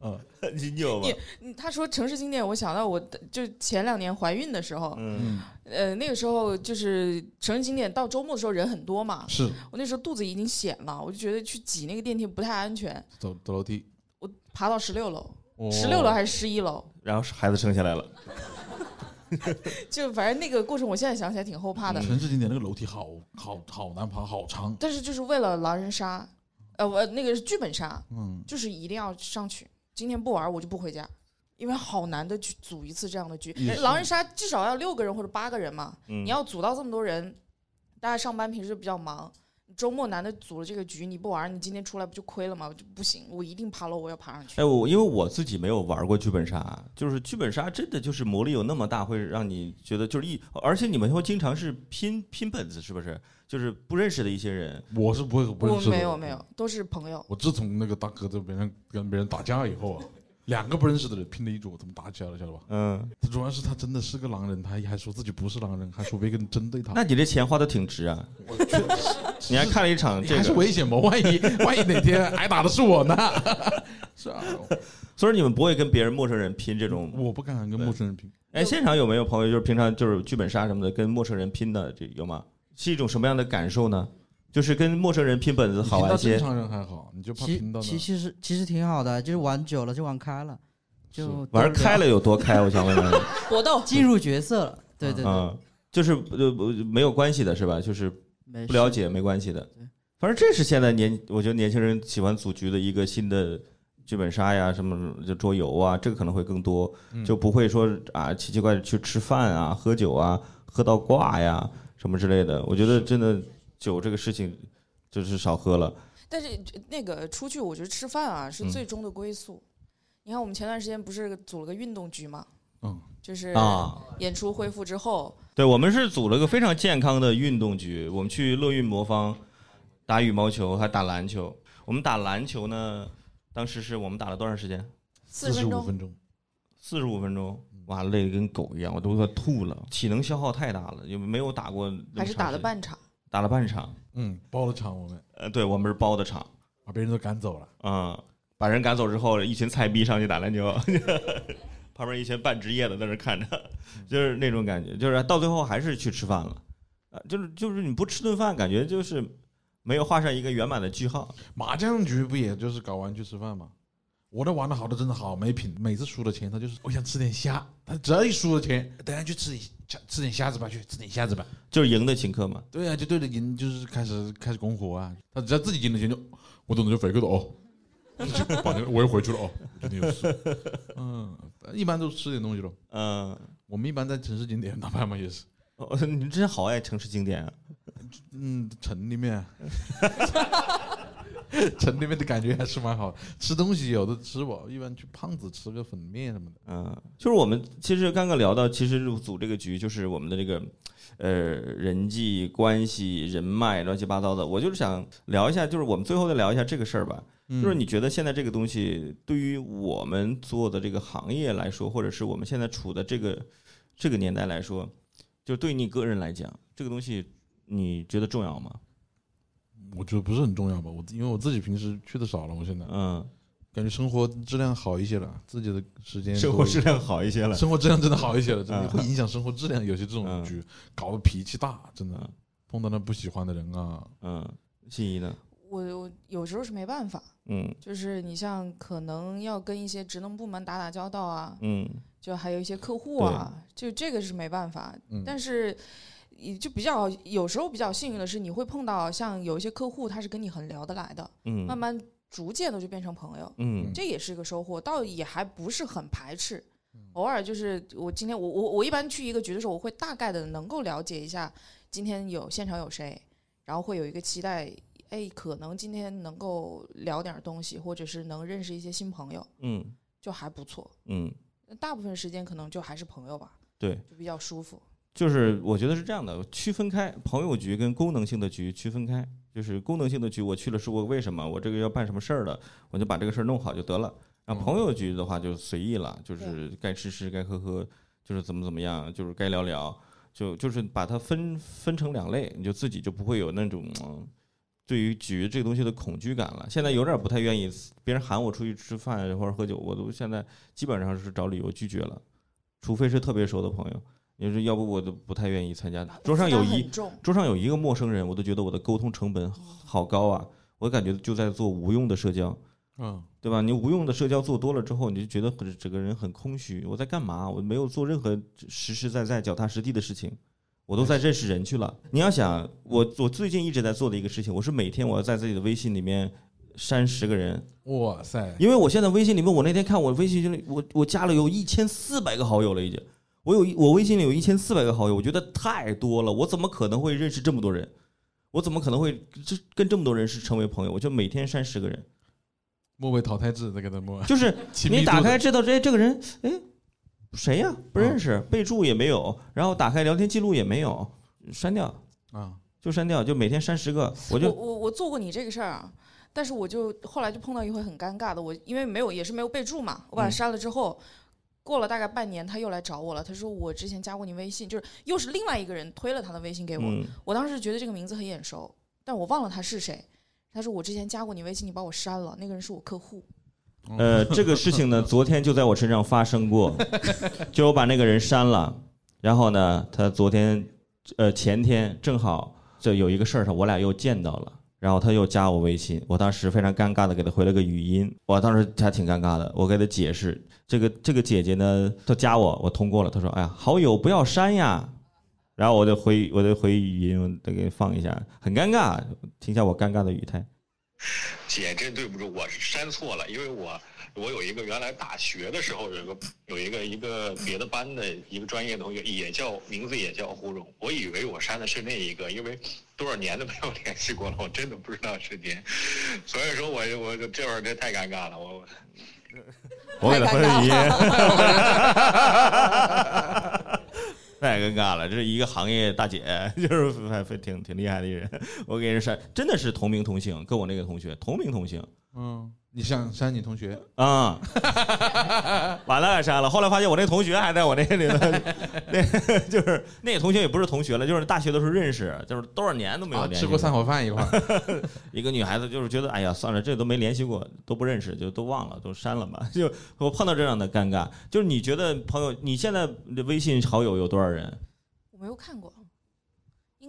你有吗？你他说城市经典，我想到我就前两年怀孕的时候，嗯。嗯，呃，那个时候就是城市经典到周末的时候人很多嘛，是。我那时候肚子已经显了，我就觉得去挤那个电梯不太安全，走走楼梯，我爬到十六楼，哦十六楼还是十一楼，然后孩子生下来了，就反正那个过程我现在想起来挺后怕的，城市景点那个楼梯好好好难爬，好长，但是就是为了狼人杀，呃，我那个是剧本杀，嗯，就是一定要上去，今天不玩我就不回家。因为好难的去组一次这样的局狼人杀至少要六个人或者八个人嘛，嗯，你要组到这么多人，大家上班平时比较忙，周末难得组了这个局，你不玩，你今天出来不就亏了吗？就不行，我一定爬楼，我要爬上去。哎，我因为我自己没有玩过剧本杀，就是剧本杀真的就是魔力有那么大，会让你觉得就是一，而且你们会经常是拼拼本子，是不是？就是不认识的一些人，我是不会不我认识的，没有没有，都是朋友。我自从那个大哥在别人跟别人打架以后啊，两个不认识的人拼了一桌，他们打起来了，晓得吧？嗯，他主要是他真的是个狼人，他还说自己不是狼人，还说别人针对他，那你这钱花的挺值啊！你还看了一场这还是个，危险吗？万一万一哪天挨打的是我呢？是啊，所以你们不会跟别人陌生人拼这种。我不敢跟陌生人拼。哎，现场有没有朋友就是平常就是剧本杀什么的跟陌生人拼的，这有吗？是一种什么样的感受呢？就是跟陌生人拼本子好玩一些。正常人还好，你就怕其拼到那其其实其实挺好的，就是玩久了就玩开了，就玩开了有多开？我想问问。搏斗，进入角色了。对对对，嗯，就是呃不没有关系的是吧？就是不了解没关系的。反正这是现在年，我觉得年轻人喜欢组局的一个新的剧本杀呀，什么就桌游啊，这个可能会更多，嗯就不会说啊奇奇怪怪去吃饭啊、喝酒啊、喝到挂呀什么之类的。我觉得真的酒这个事情就是少喝了。但是那个出去，我觉得吃饭啊是嗯最终的归宿。你看我们前段时间不是组了个运动局嘛，嗯，就是啊，演出恢复之后，对，我们是组了个非常健康的运动局，我们去乐运魔方打羽毛球，还打篮球。我们打篮球呢，当时是我们打了多长时间？四十五分钟，四十五分钟，哇，累得跟狗一样，我都快吐了，体能消耗太大了，也没有打过还是打了半场。打了半场。嗯，包了场我们呃，对我们是包的场，把别人都赶走了。嗯，把人赶走之后，一群菜逼上去打篮球，旁边一群半职业的在那看着，就是那种感觉，就是到最后还是去吃饭了，啊，就是就是你不吃顿饭，感觉就是没有画上一个圆满的句号。麻将局不也就是搞完去吃饭吗？我那玩的好的真的好没品，每次输了钱他就是我想吃点虾，他只要一输了钱，等下去吃点吃点虾子吧，去吃点虾子吧。就是赢的请客嘛，对啊，就对着赢就是开始开始拱火啊，他只要自己赢了钱就我等着就飞个的哦，把那我又回去了哦，今天有事。嗯，一般都吃点东西咯。嗯，我们一般在城市景点打牌嘛，也是。哦你真好爱城市景点啊。嗯，城里面，城里面的感觉还是蛮好。吃东西有的吃饱，一般去胖子吃个粉面什么的。嗯，就是我们其实刚刚聊到，其实组这个局就是我们的这个呃人际关系、人脉乱七八糟的。我就是想聊一下，就是我们最后再聊一下这个事儿吧。嗯就是你觉得现在这个东西对于我们做的这个行业来说，或者是我们现在处的这个这个年代来说，就对你个人来讲，这个东西你觉得重要吗？我觉得不是很重要吧，我因为我自己平时去的少了，我现在。嗯，感觉生活质量好一些了，自己的时间生活质量好一些了。生活质量真的好一些了，真的嗯会影响生活质量。有些这种嗯。局搞得脾气大，真的嗯。碰到那不喜欢的人啊，嗯，心仪呢？我我有时候是没办法，嗯。就是你像可能要跟一些职能部门打打交道啊，嗯。就还有一些客户啊，就这个是没办法。嗯。但是，也就比较有时候比较幸运的是，你会碰到像有一些客户，他是跟你很聊得来的，嗯，慢慢逐渐的就变成朋友，嗯这也是一个收获，倒也还不是很排斥。嗯偶尔就是我今天我我我一般去一个局的时候，我会大概的能够了解一下今天有现场有谁，然后会有一个期待，哎，可能今天能够聊点东西，或者是能认识一些新朋友，嗯就还不错。嗯，大部分时间可能就还是朋友吧，对。就比较舒服。就是我觉得是这样的，区分开朋友局跟功能性的局区分开。就是功能性的局，我去了是我为什么，我这个要办什么事儿的，我就把这个事儿弄好就得了。然后朋友局的话就随意了，就是该吃吃该喝喝，就是怎么怎么样，就是该聊聊，就就是把它分分成两类，你就自己就不会有那种嗯对于局这个东西的恐惧感了。现在有点不太愿意，别人喊我出去吃饭或者喝酒，我都现在基本上是找理由拒绝了，除非是特别熟的朋友。你说要不我都不太愿意参加。桌上有一桌上有一个陌生人，我都觉得我的沟通成本好高啊！我感觉就在做无用的社交，嗯，对吧？你无用的社交做多了之后，你就觉得很整个人很空虚。我在干嘛？我没有做任何实实在在、脚踏实地的事情，我都在认识人去了。你要想，我我最近一直在做的一个事情，我是每天我要在自己的微信里面删十个人，哇塞，因为我现在微信里面，我那天看我微信里，我我加了有一千四百个好友了，已经。我有一我微信里有一千四百个好友，我觉得太多了，我怎么可能会认识这么多人？我怎么可能会这跟这么多人是成为朋友？我就每天删十个人，末位淘汰制在给他摸，就是 你打开知道这这个人，哎，谁呀？不认识，备注也没有，然后打开聊天记录也没有，删掉啊，就删掉，就每天删十个，我就我我我做过你这个事儿啊，但是我就后来就碰到一回很尴尬的，我因为没有也是没有备注嘛，我把它嗯删了之后。过了大概半年，他又来找我了。他说我之前加过你微信，就是又是另外一个人推了他的微信给我。嗯我当时觉得这个名字很眼熟，但我忘了他是谁。他说我之前加过你微信，你把我删了，那个人是我客户。呃，这个事情呢，昨天就在我身上发生过，就我把那个人删了，然后呢，他昨天，呃，前天正好就有一个事儿上，我俩又见到了，然后他又加我微信，我当时非常尴尬的给他回了个语音，我当时还挺尴尬的，我给他解释，这个这个姐姐呢，她加我，我通过了，她说，哎呀，好友不要删呀。然后我就回我就回语音，我得给放一下，很尴尬，听一下我尴尬的语态。姐，真对不住，我是删错了，因为我我有一个原来大学的时候有一个有一个一个别的班的一个专业同学，也叫名字也叫胡蓉，我以为我删的是那一个，因为多少年都没有联系过了，我真的不知道是您，所以说我我这会儿这太尴尬了，我我给他分了语音，太尴尬了。这是一个行业大姐，就是还非挺挺厉害的一人。我给人删，真的是同名同姓，跟我那个同学同名同姓嗯，你想删你同学？啊、完了给删了。后来发现我那同学还在我那里呢，那 就是那个同学也不是同学了，就是大学的时候认识，就是多少年都没有啊，联系吃过散伙饭一块儿，一个女孩子就是觉得，哎呀，算了，这都没联系过，都不认识，就都忘了，都删了吧。就我碰到这样的尴尬，就是你觉得朋友，你现在的微信好友有多少人？我没有看过。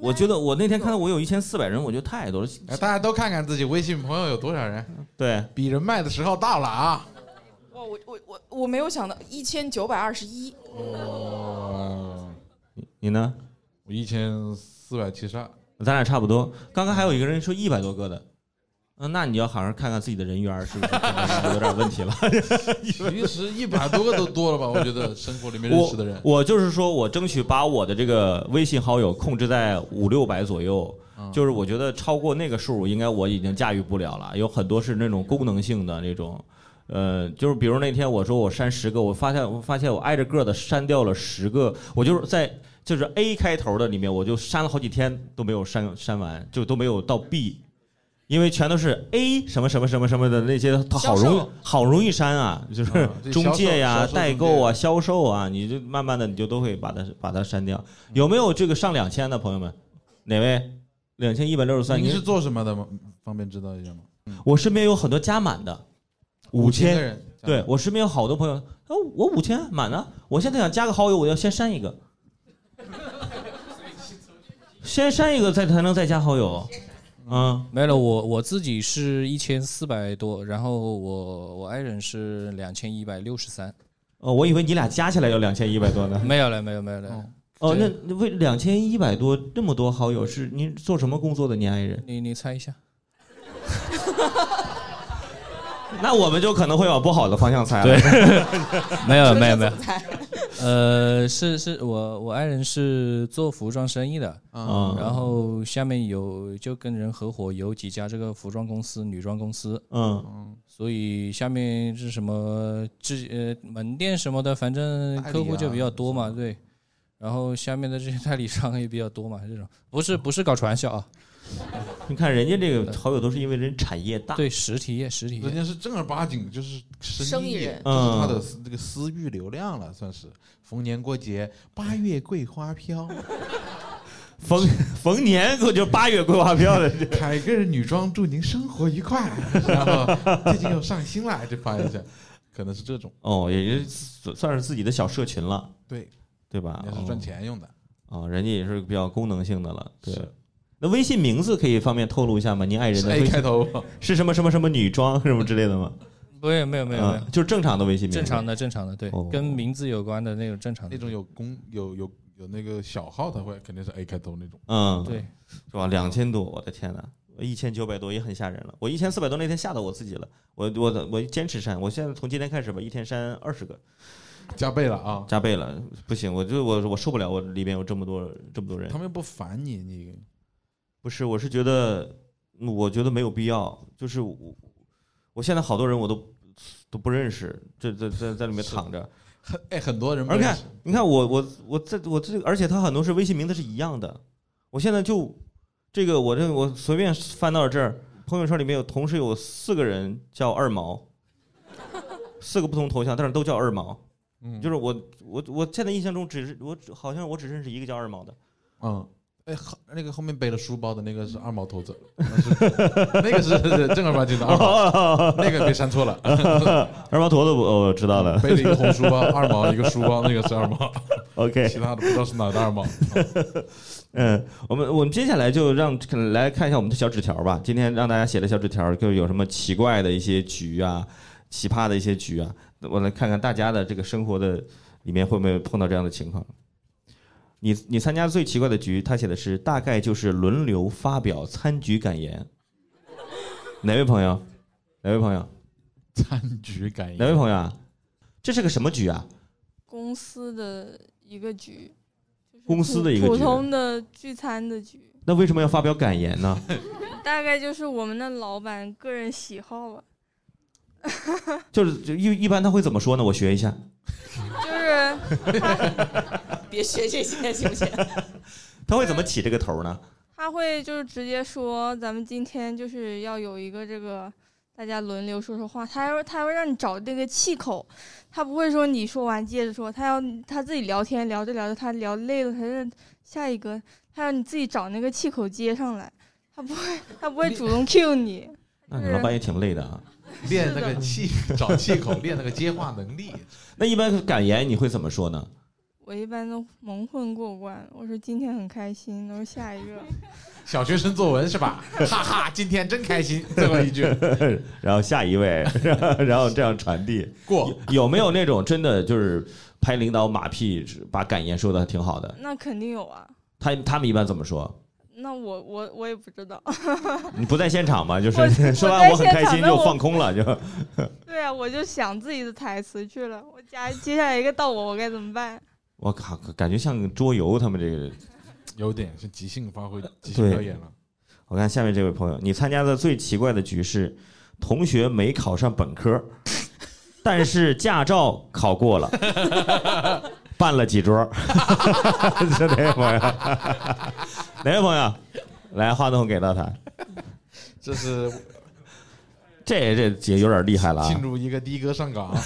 我觉得我那天看到我有一千四百人，我觉得太多了。哎，大家都看看自己微信朋友有多少人，对，比人脉的时候到了啊！哇，我我我我没有想到一千九百二十一，哦，你你呢？我一千四百七十二，咱俩差不多。刚刚还有一个人说一百多个的，嗯，那你要好好看看自己的人缘儿是不是有点问题了。其实一百多个都多了吧？我觉得生活里面认识的人，我就是说我争取把我的这个微信好友控制在五六百左右，嗯就是我觉得超过那个数，应该我已经驾驭不了了。有很多是那种功能性的那种，呃，就是比如那天我说我删十个，我发现我发现我挨着个的删掉了十个，我就是在就是 A 开头的里面，我就删了好几天都没有删删完，就都没有到 B。因为全都是 A 什么什么什么什么的那些，它好容易好容易删啊，就是中介呀、代购啊、销售啊，你就慢慢的你就都会把它把它删掉。嗯有没有这个上两千的朋友们？哪位？两千一百六十三。您您是做什么的吗？方便知道一下吗？我身边有很多加满的，五千。对我身边有好多朋友，哦，我五千满了，我现在想加个好友，我要先删一个，先删一个再才能再加好友。嗯，没了，我我自己是一千四百多，然后我我爱人是两千一百六十三，哦，我以为你俩加起来有两千一百多呢。没有了，没有没有了。哦哦，那为两千一百多这么多好友，是您做什么工作的？您爱人？你你猜一下，那我们就可能会往不好的方向猜了。没有没有没有。呃，是是我我爱人是做服装生意的，嗯然后下面有就跟人合伙有几家这个服装公司、女装公司，嗯，嗯，所以下面是什么这呃门店什么的，反正客户就比较多嘛，啊对。然后下面的这些代理商也比较多嘛，这种。不是不是搞传销啊，你看人家这个好友都是因为人产业大。对实体业实体业人。家是正儿八经就是生意人这是他的嗯这个私域流量了，算是逢年过节，八月桂花飘，逢逢年就八月桂花飘的，凯格尔女装祝您生活愉快，然后最近又上新了，就发一下，可能是这种，哦，也就算是自己的小社群了，对，对吧？也是赚钱用的。哦，人家也是比较功能性的了。对是，那微信名字可以方便透露一下吗？您爱人的 A 开头，是什么什么什么女装什么之类的吗？没有没有没有没有嗯，就是正常的微信名字。正常的正常的，对哦，跟名字有关的那种正常的那种有公有有有那个小号，他会肯定是 A 开头那种。嗯，对，是吧？两千多，我的天呐，一千九百多也很吓人了。我一千四百多那天吓到我自己了。我我我坚持删，我现在从今天开始吧，一天删二十个，加倍了啊！加倍了，不行，我就我我受不了，我里边有这么多这么多人他。们又不烦你，你不是，我是觉得，嗯我觉得没有必要。就是我，我现在好多人我都都不认识，这这在在里面躺着。很哎，很多人不而看，你看我我我在我这个，而且他很多是微信名字是一样的。我现在就这个我这我随便翻到这儿，朋友圈里面有同时有四个人叫二毛，四个不同头像，但是都叫二毛。嗯，就是我我我现在印象中只是我只好像我只认识一个叫二毛的。嗯，那个后面背了书包的那个是二毛头子，那个是正儿八经的二毛，那个被删错了，二毛头子我我知道了。背了一个红书包，二毛一个书包，那个是二毛，OK，其他的不知道是哪儿的二毛。嗯，我们我们接下来就让来看一下我们的小纸条吧。今天让大家写的小纸条，就有什么奇怪的一些局啊，奇葩的一些局啊，我来看看大家的这个生活的里面会不会碰到这样的情况。你你参加最奇怪的局，他写的是大概就是轮流发表参局感言。哪位朋友？哪位朋友？参局感言哪位朋友啊？这是个什么局啊？公司的一个局，公司的一个普通的聚餐的局，那为什么要发表感言呢？大概就是我们的老板个人喜好吧，就是就一一般他会怎么说呢？我学一下。就是他别学这些行不行？他会怎么起这个头呢？他会就是直接说咱们今天就是要有一个这个。大家轮流说说话，他还会他还会让你找那个气口，他不会说你说完接着说，他要他自己聊天聊着聊着，他聊累了，他是下一个，他让你自己找那个气口接上来，他不会他不会主动 cue 你，那你老板也挺累的啊。练那个气，找气口，练那个接话能力。那一般感言你会怎么说呢？我一般都蒙混过关。我说今天很开心，然后下一个。小学生作文是吧？哈哈，今天真开心，最后一句 然后下一位，然后这样传递。过。有有没有那种真的就是拍领导马屁，把感言说的挺好的？那肯定有啊。他他们一般怎么说？那我我我也不知道。你不在现场吗？就是说完我很开心就放空了，就对啊，我就想自己的台词去了。我加接下来一个到我，我该怎么办？我靠，感觉像桌游他们这个。有点是即兴发挥、即兴表演了。我看下面这位朋友，你参加的最奇怪的局是同学没考上本科，但是驾照考过了，办了几桌。是哪位朋友？哪位朋友？来，话筒给到他。这是这这姐有点厉害了啊！进入一个的哥上岗，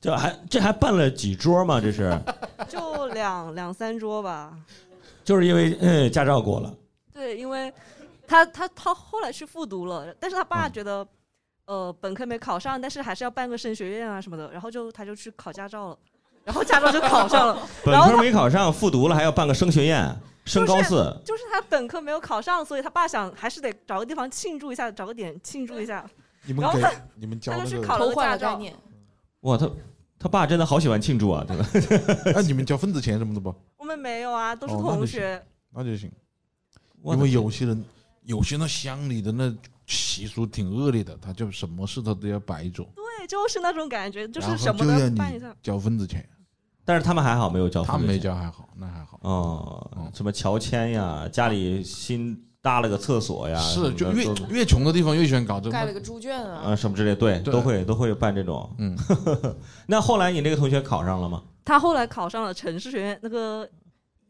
这还这还办了几桌吗？这是 就两两三桌吧。就是因为嗯驾照过了，对，因为他他他后来去复读了，但是他爸觉得，呃，本科没考上，但是还是要办个升学院啊什么的，然后就他就去考驾照了，然后驾照就考上了。本科没考上，复读了还要办个升学院，升高四。就是他本科没有考上，所以他爸想还是得找个地方庆祝一下，找个点庆祝一下。你们给然后他你们教那个他就去考了个驾照。哇，他他爸真的好喜欢庆祝啊，对吧？那，你们交份子钱什么的不？我们没有啊，都是哦那就同学。那就行。因为有些人，有些那乡里的那习俗挺恶劣的，他就什么事他都要摆一桌，对，就是那种感觉，就是什么就要你都办一下。交份子钱。但是他们还好，没有交份子钱。他们没交还好，那还好。哦，什么乔迁呀，家里新搭了个厕所呀，是，就越越穷的地方越喜欢搞这种。盖了个猪圈啊，啊什么之类，对，对都会都会办这种。嗯，那后来你那个同学考上了吗？他后来考上了城市学院那个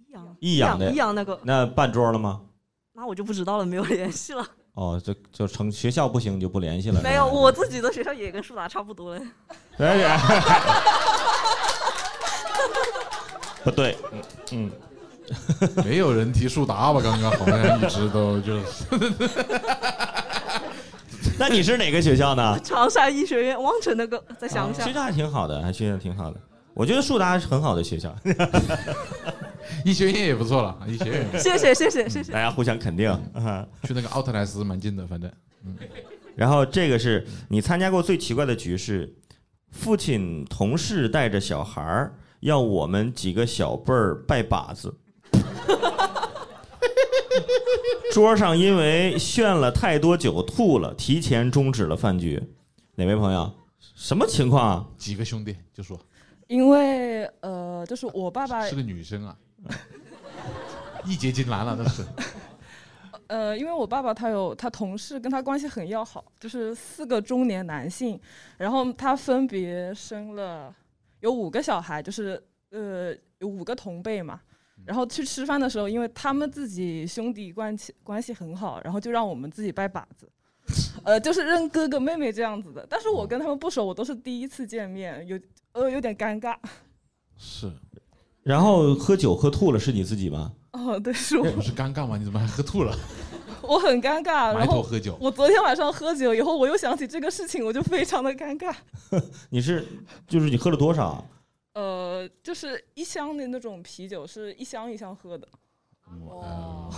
益阳益阳的，益阳那个，那办桌了吗？那我就不知道了，没有联系了。哦，就就成学校不行就不联系了。没有，我自己的学校也跟树达差不多嘞。哎呀，不对，嗯嗯，没有人提树达吧？刚刚好像一直都就是。那你是哪个学校呢？长沙医学院望城的个，在乡下。学校还挺好的，还学校挺好的。我觉得树达是很好的学校，医学院也不错了，医学院。谢谢谢谢谢谢。大家互相肯定啊。去那个奥特莱斯蛮近的，反正。嗯。然后这个是你参加过最奇怪的局是，父亲同事带着小孩儿要我们几个小辈儿拜把子，桌上因为炫了太多酒吐了，提前终止了饭局。哪位朋友？什么情况啊？几个兄弟就说因为呃，就是我爸爸是个女生啊，一结金兰了，那是。呃，因为我爸爸他有他同事跟他关系很要好，就是四个中年男性，然后他分别生了有五个小孩，就是呃有五个同辈嘛。然后去吃饭的时候，因为他们自己兄弟关系关系很好，然后就让我们自己拜把子，呃，就是认哥哥妹妹这样子的。但是我跟他们不熟，我都是第一次见面，有呃有点尴尬。是。然后喝酒喝吐了是你自己吗？哦，对，是我。不是尴尬吗？你怎么还喝吐了？我很尴尬，埋然后头喝酒我昨天晚上喝酒以后，我又想起这个事情，我就非常的尴尬。你是就是你喝了多少？啊呃，就是一箱的那种啤酒，是一箱一箱喝的。哦，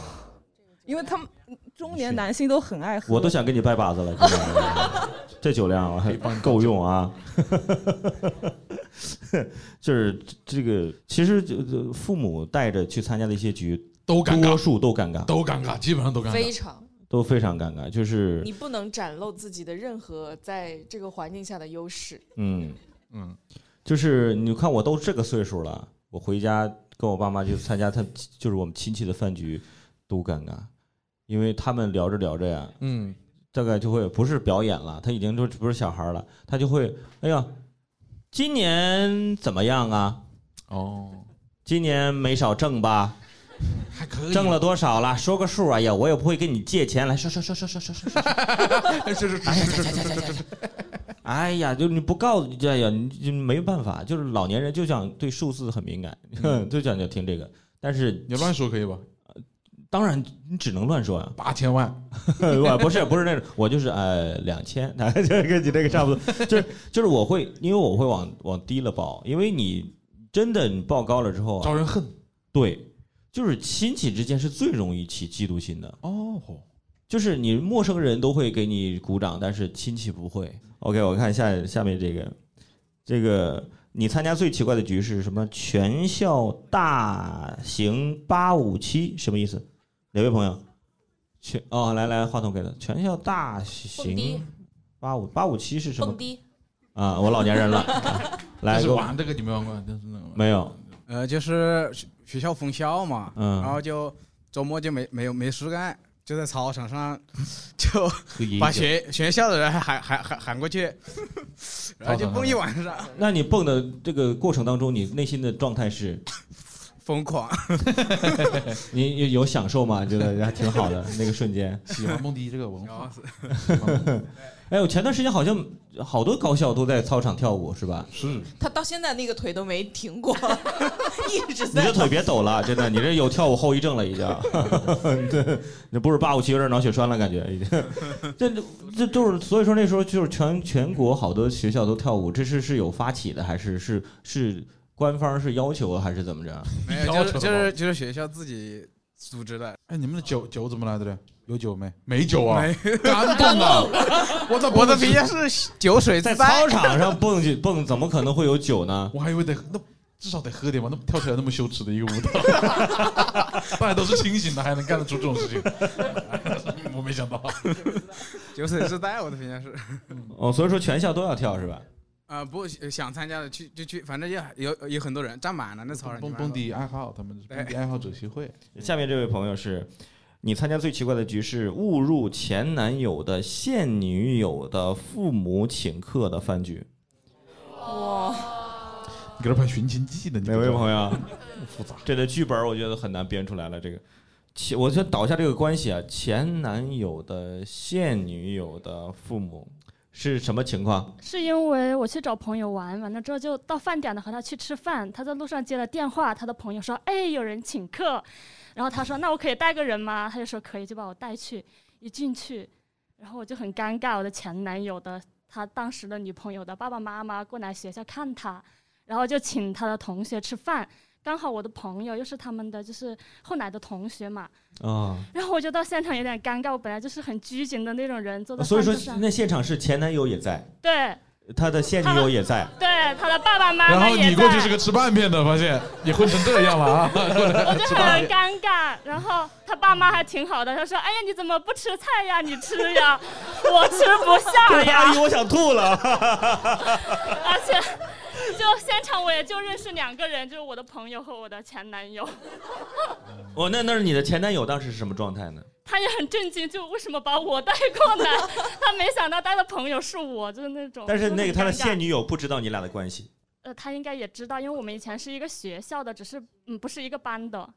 因为他们中年男性都很爱喝。我都想跟你拜把子了，这酒量啊还够用啊！就是这个，其实就就父母带着去参加的一些局，都尴尬多数都尴尬，都尴尬，基本上都尴尬，非常。都非常尴尬。就是你不能展露自己的任何在这个环境下的优势。嗯嗯，就是你看我都这个岁数了，我回家跟我爸妈去参加他就是我们亲戚的饭局，多尴尬，因为他们聊着聊着呀，嗯，大概就会不是表演了，他已经就不是小孩了，他就会哎呀，今年怎么样啊？哦，今年没少挣吧？还可以，挣了多少了？说个数。哎呀，我也不会跟你借钱，来说说说说说说说说。是是是是是是是。哎呀，就你不告诉，哎呀，你就没办法，就是老年人就想对数字很敏感，就想要听这个。但是你乱说可以吧？当然，你只能乱说呀。八千万，我不是不是那种，我就是呃两千，这 跟你这个差不多。就是就是我会，因为我会往往低了报，因为你真的你报高了之后啊招人恨。对，就是亲戚之间是最容易起嫉妒心的。哦，就是你陌生人都会给你鼓掌，但是亲戚不会。OK，我看下下面这个，这个你参加最奇怪的局是什么？全校大型八五七什么意思？哪位朋友？全哦，来来，话筒给他。全校大型迪八五八五七是什么蹦？迪，啊，我老年人了。来，就是玩这个，你没玩过？就是那种没有？呃，就是学学校封校嘛，嗯然后就周末就没没有没事干，就在操场上就把学学校的人喊喊喊喊过去，然后就蹦一晚上，那你蹦的这个过程当中，你内心的状态是疯狂。你有有享受吗？觉得还挺好的那个瞬间。喜欢蹦迪这个文化。哎，我前段时间好像好多高校都在操场跳舞，是吧？是。他到现在那个腿都没停过，一直在。你这腿别抖了，真的，你这有跳舞后遗症了已经。对，那不是八五七有点脑血栓了，感觉已经。这这都是，所以说那时候就是全全国好多学校都跳舞，这是是有发起的，还是是是官方是要求的，还是怎么着？没有，就是就是就是学校自己组织的。哎，你们的酒酒怎么来的嘞？有酒没？没酒啊没，干蹦啊！我操，我的评价是酒水在操场上蹦去蹦，怎么可能会有酒呢？我还以为得那至少得喝点吧，那跳起来那么羞耻的一个舞蹈，大家都是清醒的，还能干得出这种事情，我没想到。酒水自带，我的评价是。哦，所以说全校都要跳是吧？啊、不想参加的去就去，反正也有有很多人站满了那操场。蹦蹦迪爱好，他们是蹦迪爱好者协会。下面这位朋友是，你参加最奇怪的局是误入前男友的现女友的父母请客的饭局。哇，你给他拍寻亲记呢？哪位朋友？复杂。这个剧本我觉得很难编出来了。这个，前我先倒一下这个关系啊，前男友的现女友的父母是什么情况？是因为我去找朋友玩，完了之后就到饭点了，和他去吃饭。他在路上接了电话，他的朋友说：“哎，有人请客。”然后他说：“那我可以带个人吗？”他就说：“可以。”就把我带去。一进去，然后我就很尴尬，我的前男友的他当时的女朋友的爸爸妈妈过来学校看他，然后就请他的同学吃饭。刚好我的朋友又是他们的就是后来的同学嘛，啊、然后我就到现场有点尴尬。我本来就是很拘谨的那种人，坐在所以说那现场是前男友也在，对。他的现女友也在。对，他的爸爸妈妈然后也你过去是个吃拌面的，发现你混成这样了啊！我就。很尴尬。然后他爸妈还挺好的，他说：“哎呀，你怎么不吃菜呀？你吃呀，我吃不下这个 阿呀姨，。我想吐了。”而且，就现场我也就认识两个人，就是我的朋友和我的前男友。哦，那那是你的前男友当时是什么状态呢？他也很震惊，就为什么把我带过来？他没想到带的朋友是我，就是那种。但是那个他的现女友不知道你俩的关系。呃，他应该也知道，因为我们以前是一个学校的，只是嗯不是一个班的。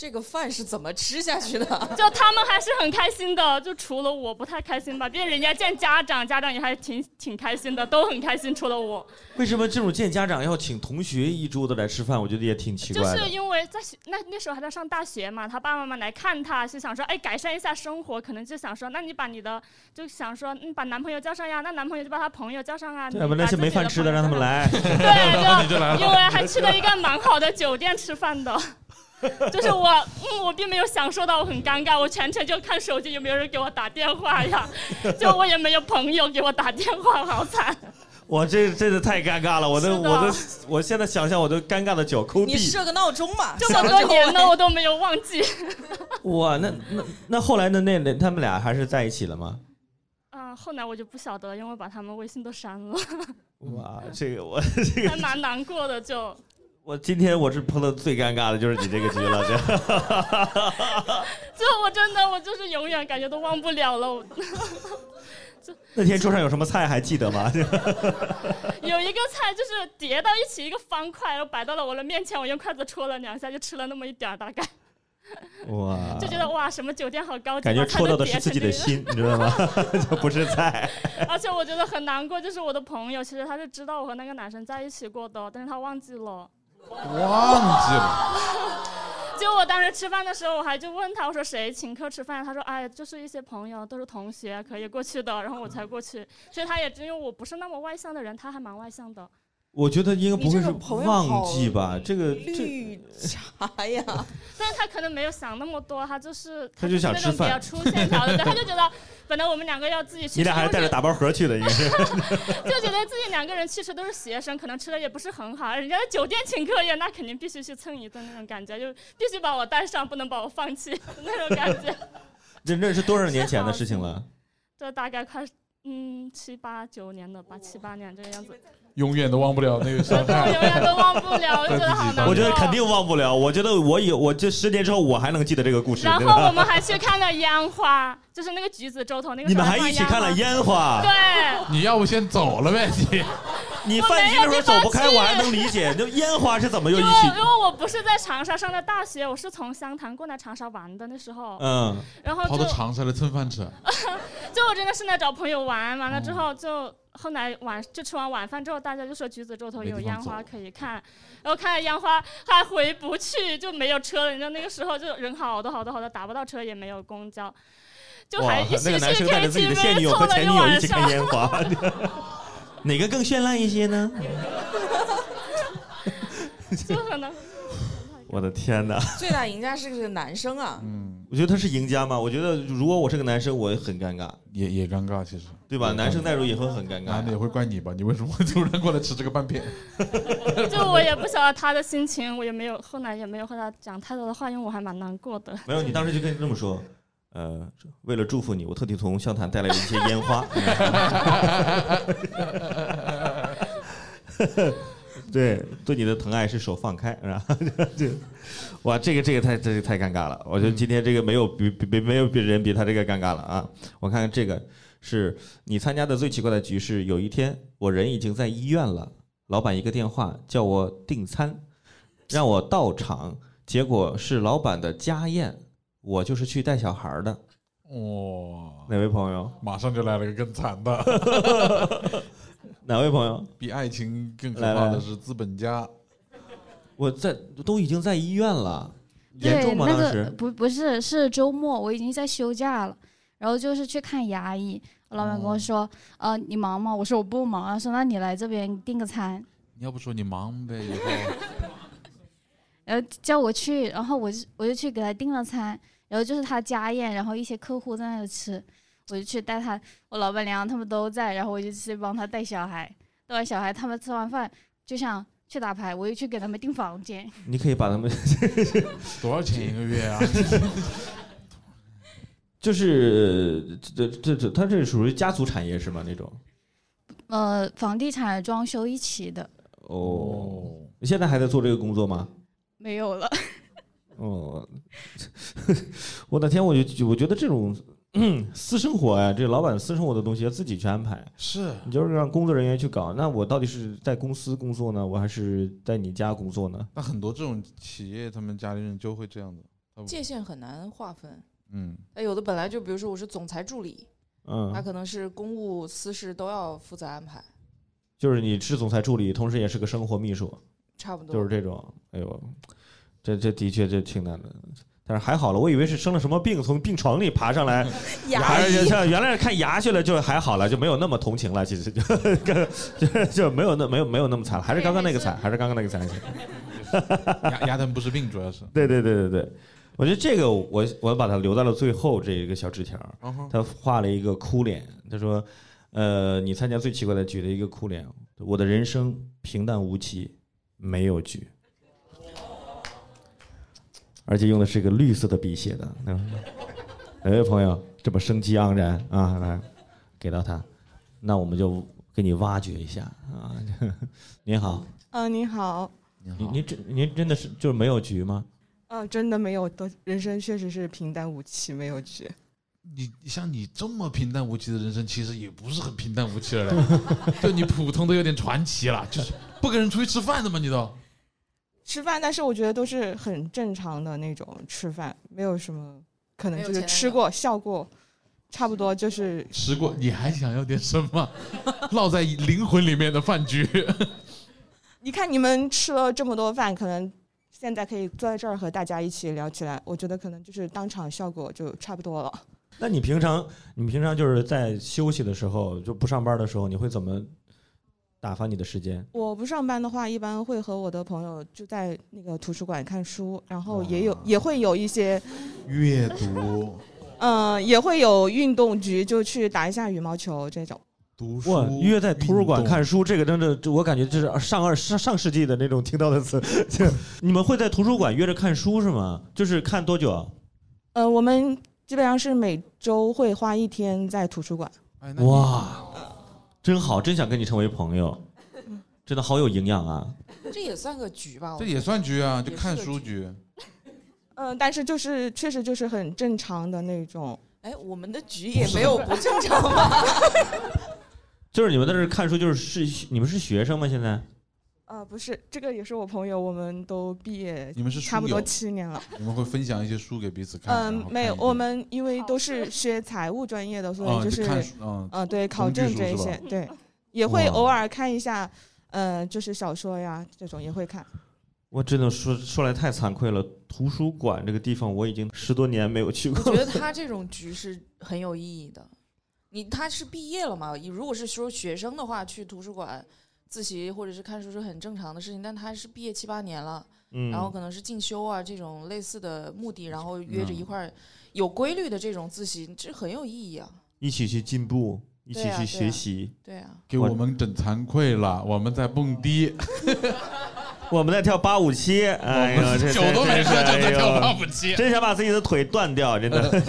这个饭是怎么吃下去的？就他们还是很开心的，就除了我不太开心吧。毕竟人家见家长，家长也还挺挺开心的，都很开心，除了我。为什么这种见家长要请同学一桌子来吃饭？我觉得也挺奇怪的。是因为在那那时候还在上大学嘛，他爸爸妈妈来看他是想说，哎，改善一下生活，可能就想说，那你把你的就想说，嗯，把男朋友叫上呀，那男朋友就把他朋友叫上啊。对，要你把不那些没饭吃的让他们来。对，你就因为还去了一个蛮好的酒店吃饭的。就是我，嗯，我并没有享受到，我很尴尬，我全程就看手机有没有人给我打电话呀，就我也没有朋友给我打电话，好惨。我这真的太尴尬了，我都我都我现在想象我都尴尬的脚抠地。你设个闹钟嘛，这么多年了，我都没有忘记。哇，那那那后来的那那他们俩还是在一起了吗？嗯，后来我就不晓得，因为我把他们微信都删了，哇，这个我这个还蛮难过的，就我今天我是碰到最尴尬的就是你这个局了，这。就我真的我就是永远感觉都忘不了了。我那天桌上有什么菜还记得吗？有一个菜就是叠到一起一个方块，然后摆到了我的面前，我用筷子戳了两下，就吃了那么一点儿，大概哇，就觉得哇，什么酒店好高级，感觉戳到的是自己的心，你知道吗？就不是菜。而且我觉得很难过，就是我的朋友，其实他是知道我和那个男生在一起过的，但是他忘记了。忘记了。就我当时吃饭的时候，我还就问他，我说谁请客吃饭？他说哎，就是一些朋友，都是同学，可以过去的。然后我才过去。其实他也因为我不是那么外向的人，他还蛮外向的。我觉得应该不会是忘记吧？这个这绿茶呀，但是他可能没有想那么多，他就是他就想那种吃饭比较粗线条的，他就觉得本来我们两个要自己 去，你俩还是带着打包盒去的，应该是。就觉得自己两个人其实都是学生，可能吃的也不是很好，人家酒店请客呀，那肯定必须去蹭一顿那种感觉，就必须把我带上，不能把我放弃那种感觉。这这是多少年前的事情了？这大概快嗯七八九年了吧，七八年这个样子。永远都忘不了那个伤害，永远都忘不了，我就觉得好难过。我觉得肯定忘不了。我觉得我有，我这十年之后我还能记得这个故事。然后我们还去看了烟花，就是那个橘子洲头那个。你们还一起看了烟花？对。你要不先走了呗？你你饭局的时候走不开，我还能理解。那烟花是怎么又一因为起？因为我不是在长沙上的大学，我是从湘潭过来长沙玩的那时候。嗯。然后跑到就长沙来蹭饭吃，就我真的是来找朋友玩，完了之后就后来晚就吃完晚饭之后，大家就说橘子洲头有烟花可以看，然后看了烟花还回不去，就没有车了。你知道那个时候就人好多好多好多，打不到车也没有公交，就还一，起那个男去生带着自己的现女 KTV 友和凑了一前女友一起晚上。哪个更绚烂一些呢？就可能我的天哪！最大赢家是个男生啊，嗯，我觉得他是赢家吗？我觉得如果我是个男生，我也很尴尬，也也尴尬，其实对吧？男生带入也会很尴尬男的也会怪你吧？你为什么会突然过来吃这个半片？就我也不晓得他的心情，我也没有后来也没有和他讲太多的话，因为我还蛮难过的。没有，你当时就可以这么说。呃，为了祝福你，我特地从湘潭带来了一些烟花。对，对你的疼爱是手放开，是吧？对，哇，这个这个太这个太尴尬了。我觉得今天这个没有比比比没有比人比他这个尴尬了啊！我看看这个是你参加的最奇怪的局是，有一天我人已经在医院了，老板一个电话叫我订餐，让我到场，结果是老板的家宴，我就是去带小孩儿的。哇，哪位朋友？马上就来了个更惨的，哪位朋友？比爱情更可怕的是资本家。我在都已经在医院了，严重吗？对，那当时个不不是是周末，我已经在休假了，然后就是去看牙医。我老板跟我说，呃，你忙吗？我说我不忙。他说那你来这边订个餐，你要不说你忙呗，以后然后叫我去，然后我就我就去给他订了餐，然后就是他家宴，然后一些客户在那里吃，我就去带他，我老板娘他们都在，然后我就去帮他带小孩，带完小孩他们吃完饭就想去打牌，我又去给他们订房间。你可以把他们多少钱一个月啊？就是这这这，他这属于家族产业是吗？那种呃，房地产装修一起的，哦，你现在还在做这个工作吗？没有了。哦，我的天，我就我觉得这种嗯私生活呀、这老板私生活的东西要自己去安排。是你就是让工作人员去搞，那我到底是在公司工作呢，我还是在你家工作呢？那很多这种企业，他们家里人就会这样的。界限很难划分。嗯，那有的本来就，比如说我是总裁助理，嗯他可能是公务私事都要负责安排，就是你是总裁助理，同时也是个生活秘书，差不多。就是这种。哎呦，这这的确这挺难的，但是还好了，我以为是生了什么病，从病床里爬上来，牙还是医像原来是看牙去了，就还好了，就没有那么同情了，其实就就就没有那没有没有那么惨了，还是刚刚那个惨，还是刚刚那个惨。牙牙疼不是病，主要是。对对对对对，我觉得这个我我把它留在了最后这一个小纸条他画了一个哭脸，他说，呃，你参加最奇怪的举了一个哭脸，我的人生平淡无奇，没有局，而且用的是一个绿色的笔写的，那哪位朋友这么生机盎然啊？来，给到他，那我们就给你挖掘一下 啊。您好，啊，你好，您您真您真的是就是没有局吗？啊，真的没有的，人生确实是平淡无奇，没有局。你像你这么平淡无奇的人生，其实也不是很平淡无奇了嘞，就你普通的有点传奇了，就是不跟人出去吃饭的吗？你都吃饭，但是我觉得都是很正常的那种吃饭，没有什么可能就是吃过、笑过，差不多就是吃过，你还想要点什么？烙在灵魂里面的饭局。你看你们吃了这么多饭，可能现在可以坐在这儿和大家一起聊起来，我觉得可能就是当场效果就差不多了。那你平常你平常就是在休息的时候，就不上班的时候，你会怎么打发你的时间？我不上班的话，一般会和我的朋友就在那个图书馆看书，然后也有也会有一些，阅读、嗯、也会有运动局，就去打一下羽毛球这种。读哇，约在图书馆看书，这个真的，我感觉这是上二上上世纪的那种听到的词。就你们会在图书馆约着看书是吗？就是看多久啊？呃，我们基本上是每周会花一天在图书馆。哇，真好，真想跟你成为朋友，真的好有营养啊！这也算个局吧？这也算局啊，就看书局。嗯、但是就是确实就是很正常的那种。哎，我们的局也没有不正常吧？就是你们在这看书，就是是你们是学生吗？现在？呃，不是，这个也是我朋友，我们都毕业，你们是差不多七年了。你们会分享一些书给彼此看？嗯，没有，我们因为都是学财务专业的，所哦以就是嗯呃，对，考证这一些，对，也会偶尔看一下，呃，就是小说呀这种也会看。我真的说说来太惭愧了，图书馆这个地方我已经十多年没有去过。我觉得他这种局是很有意义的。你他是毕业了嘛？如果是说学生的话，去图书馆自习或者是看书是很正常的事情。但他是毕业七八年了，嗯然后可能是进修啊这种类似的目的，然后约着一嗯块儿有规律的这种自习，这很有意义啊。一起去进步，一起去学习。对啊，给我们整惭愧了，我们在蹦迪，我们在跳八五七，哎呀，这酒都没喝就在跳八五七真想把自己的腿断掉，真的。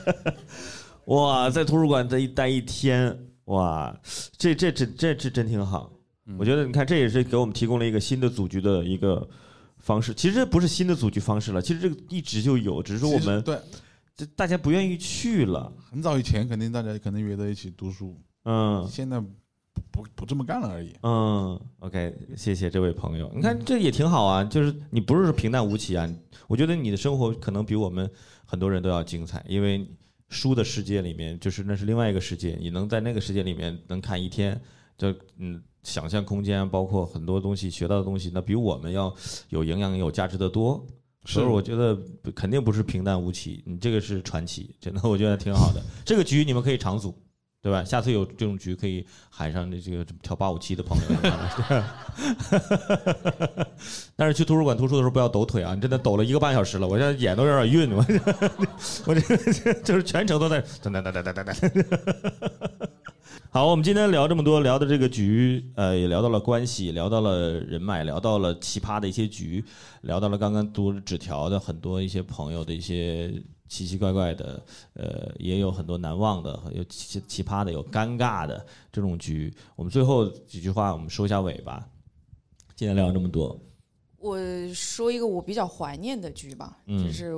哇，在图书馆这一待一天，哇，这这这这这真挺好。嗯我觉得你看，这也是给我们提供了一个新的组局的一个方式。其实这不是新的组局方式了，其实这个一直就有，只是说我们对这大家不愿意去了。很早以前肯定大家可能约在一起读书，嗯，现在不不不这么干了而已。嗯，OK，谢谢这位朋友。你看这也挺好啊，就是你不是平淡无奇啊，我觉得你的生活可能比我们很多人都要精彩，因为书的世界里面就是那是另外一个世界，你能在那个世界里面能看一天，就嗯，想象空间包括很多东西学到的东西，那比我们要有营养、有价值的多。所以我觉得肯定不是平淡无奇，你这个是传奇，真的我觉得挺好的。这个局你们可以常组，对吧？下次有这种局可以喊上这这个跳八五七的朋友。但是去图书馆读书的时候不要抖腿啊！你真的抖了一个半小时了，我现在眼都有点晕，我 我这就是全程都在噔噔噔噔噔噔噔。好，我们今天聊这么多，聊的这个局，呃，也聊到了关系，聊到了人脉，聊到了奇葩的一些局，聊到了刚刚读纸条的很多一些朋友的一些奇奇怪怪的，呃，也有很多难忘的，有奇奇葩的，有尴尬的这种局。我们最后几句话，我们收一下尾吧。今天聊了这么多，我说一个我比较怀念的局吧，嗯就是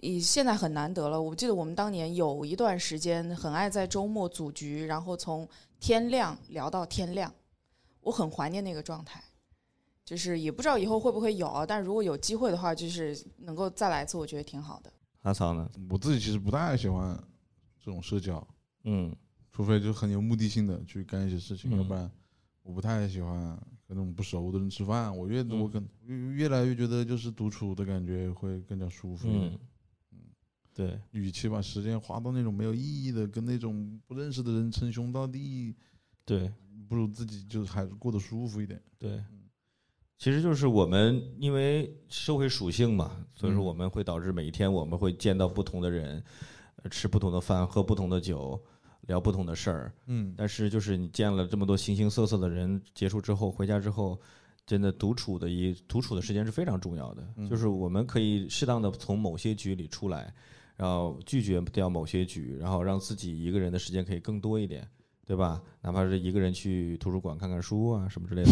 以现在很难得了。我记得我们当年有一段时间很爱在周末组局，然后从天亮聊到天亮，我很怀念那个状态。就是也不知道以后会不会有啊，但如果有机会的话，就是能够再来一次，我觉得挺好的。阿曹呢？我自己其实不太喜欢这种社交，嗯，除非就很有目的性的去干一些事情，嗯要不然我不太喜欢跟那种不熟的人吃饭。我越嗯我跟越越来越觉得就是独处的感觉会更加舒服一点。嗯，对，与其把时间花到那种没有意义的，跟那种不认识的人称兄道弟，对，不如自己就还是过得舒服一点。对，其实就是我们因为社会属性嘛，所以说嗯我们会导致每一天我们会见到不同的人，呃吃不同的饭，喝不同的酒，聊不同的事儿。嗯但是就是你见了这么多形形色色的人，结束之后回家之后，真的独处的一独处的时间是非常重要的。嗯就是我们可以适当的从某些局里出来，然后拒绝掉某些局，然后让自己一个人的时间可以更多一点。对吧？哪怕是一个人去图书馆看看书啊，什么之类的，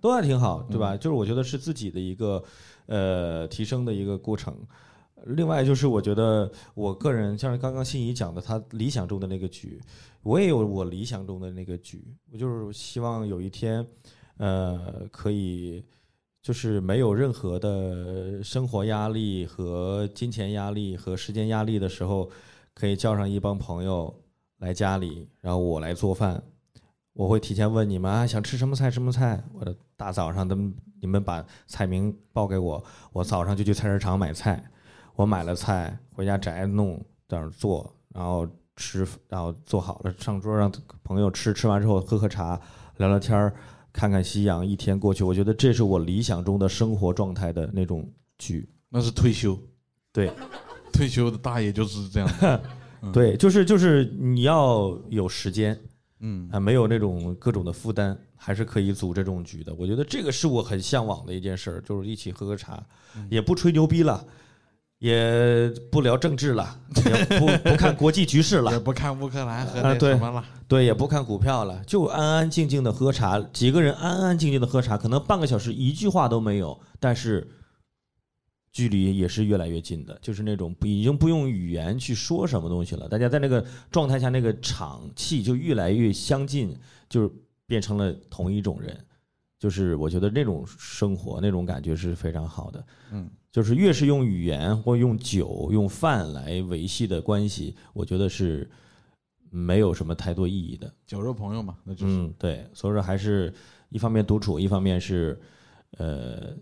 都还挺好，对吧？就是我觉得是自己的一个呃提升的一个过程。另外就是我觉得我个人像是刚刚心仪讲的，他理想中的那个局，我也有我理想中的那个局。我就是希望有一天，呃，可以就是没有任何的生活压力和金钱压力和时间压力的时候，可以叫上一帮朋友来家里，然后我来做饭。我会提前问你们啊，想吃什么菜什么菜。我的大早上，他们你们把菜名报给我，我早上就去菜市场买菜。我买了菜，回家宅弄，在那儿做，然后吃，然后做好了上桌让朋友吃，吃完之后喝喝茶，聊聊天儿，看看夕阳，一天过去，我觉得这是我理想中的生活状态的那种剧。那是退休，对，退休的大爷就是这样的。嗯对，就是就是你要有时间，嗯啊，没有那种各种的负担，还是可以组这种局的。我觉得这个是我很向往的一件事儿，就是一起喝喝茶，嗯也不吹牛逼了，也不聊政治了，也不不看国际局势了，也不看乌克兰和那什么了。对，也不看股票了，就安安静静的喝茶，几个人安安静静的喝茶，可能半个小时一句话都没有，但是距离也是越来越近的，就是那种不已经不用语言去说什么东西了，大家在那个状态下，那个场气就越来越相近，就是变成了同一种人，就是我觉得那种生活那种感觉是非常好的，嗯，就是越是用语言或用酒、用饭来维系的关系，我觉得是没有什么太多意义的。酒肉朋友嘛，那就是。嗯，对，所以说还是一方面独处，一方面是呃，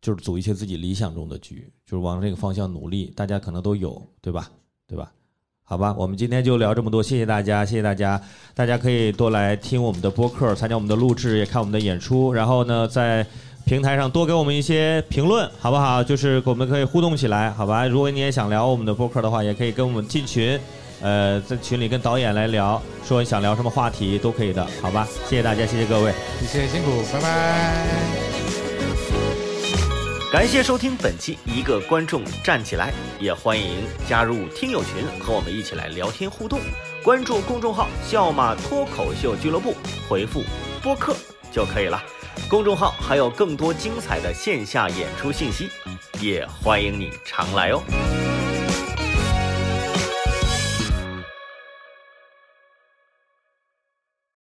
就是组一些自己理想中的局，就是往这个方向努力。大家可能都有，对吧？对吧？好吧，我们今天就聊这么多，谢谢大家，谢谢大家。大家可以多来听我们的播客，参加我们的录制，也看我们的演出。然后呢，在平台上多给我们一些评论，好不好？就是我们可以互动起来，好吧？如果你也想聊我们的播客的话，也可以跟我们进群，呃，在群里跟导演来聊，说你想聊什么话题都可以的，好吧？谢谢大家，谢谢各位。谢谢辛苦，拜拜。感谢收听本期一个观众站起来，也欢迎加入听友群和我们一起来聊天互动。关注公众号“笑马脱口秀俱乐部”，回复“播客”就可以了。公众号还有更多精彩的线下演出信息，也欢迎你常来哦。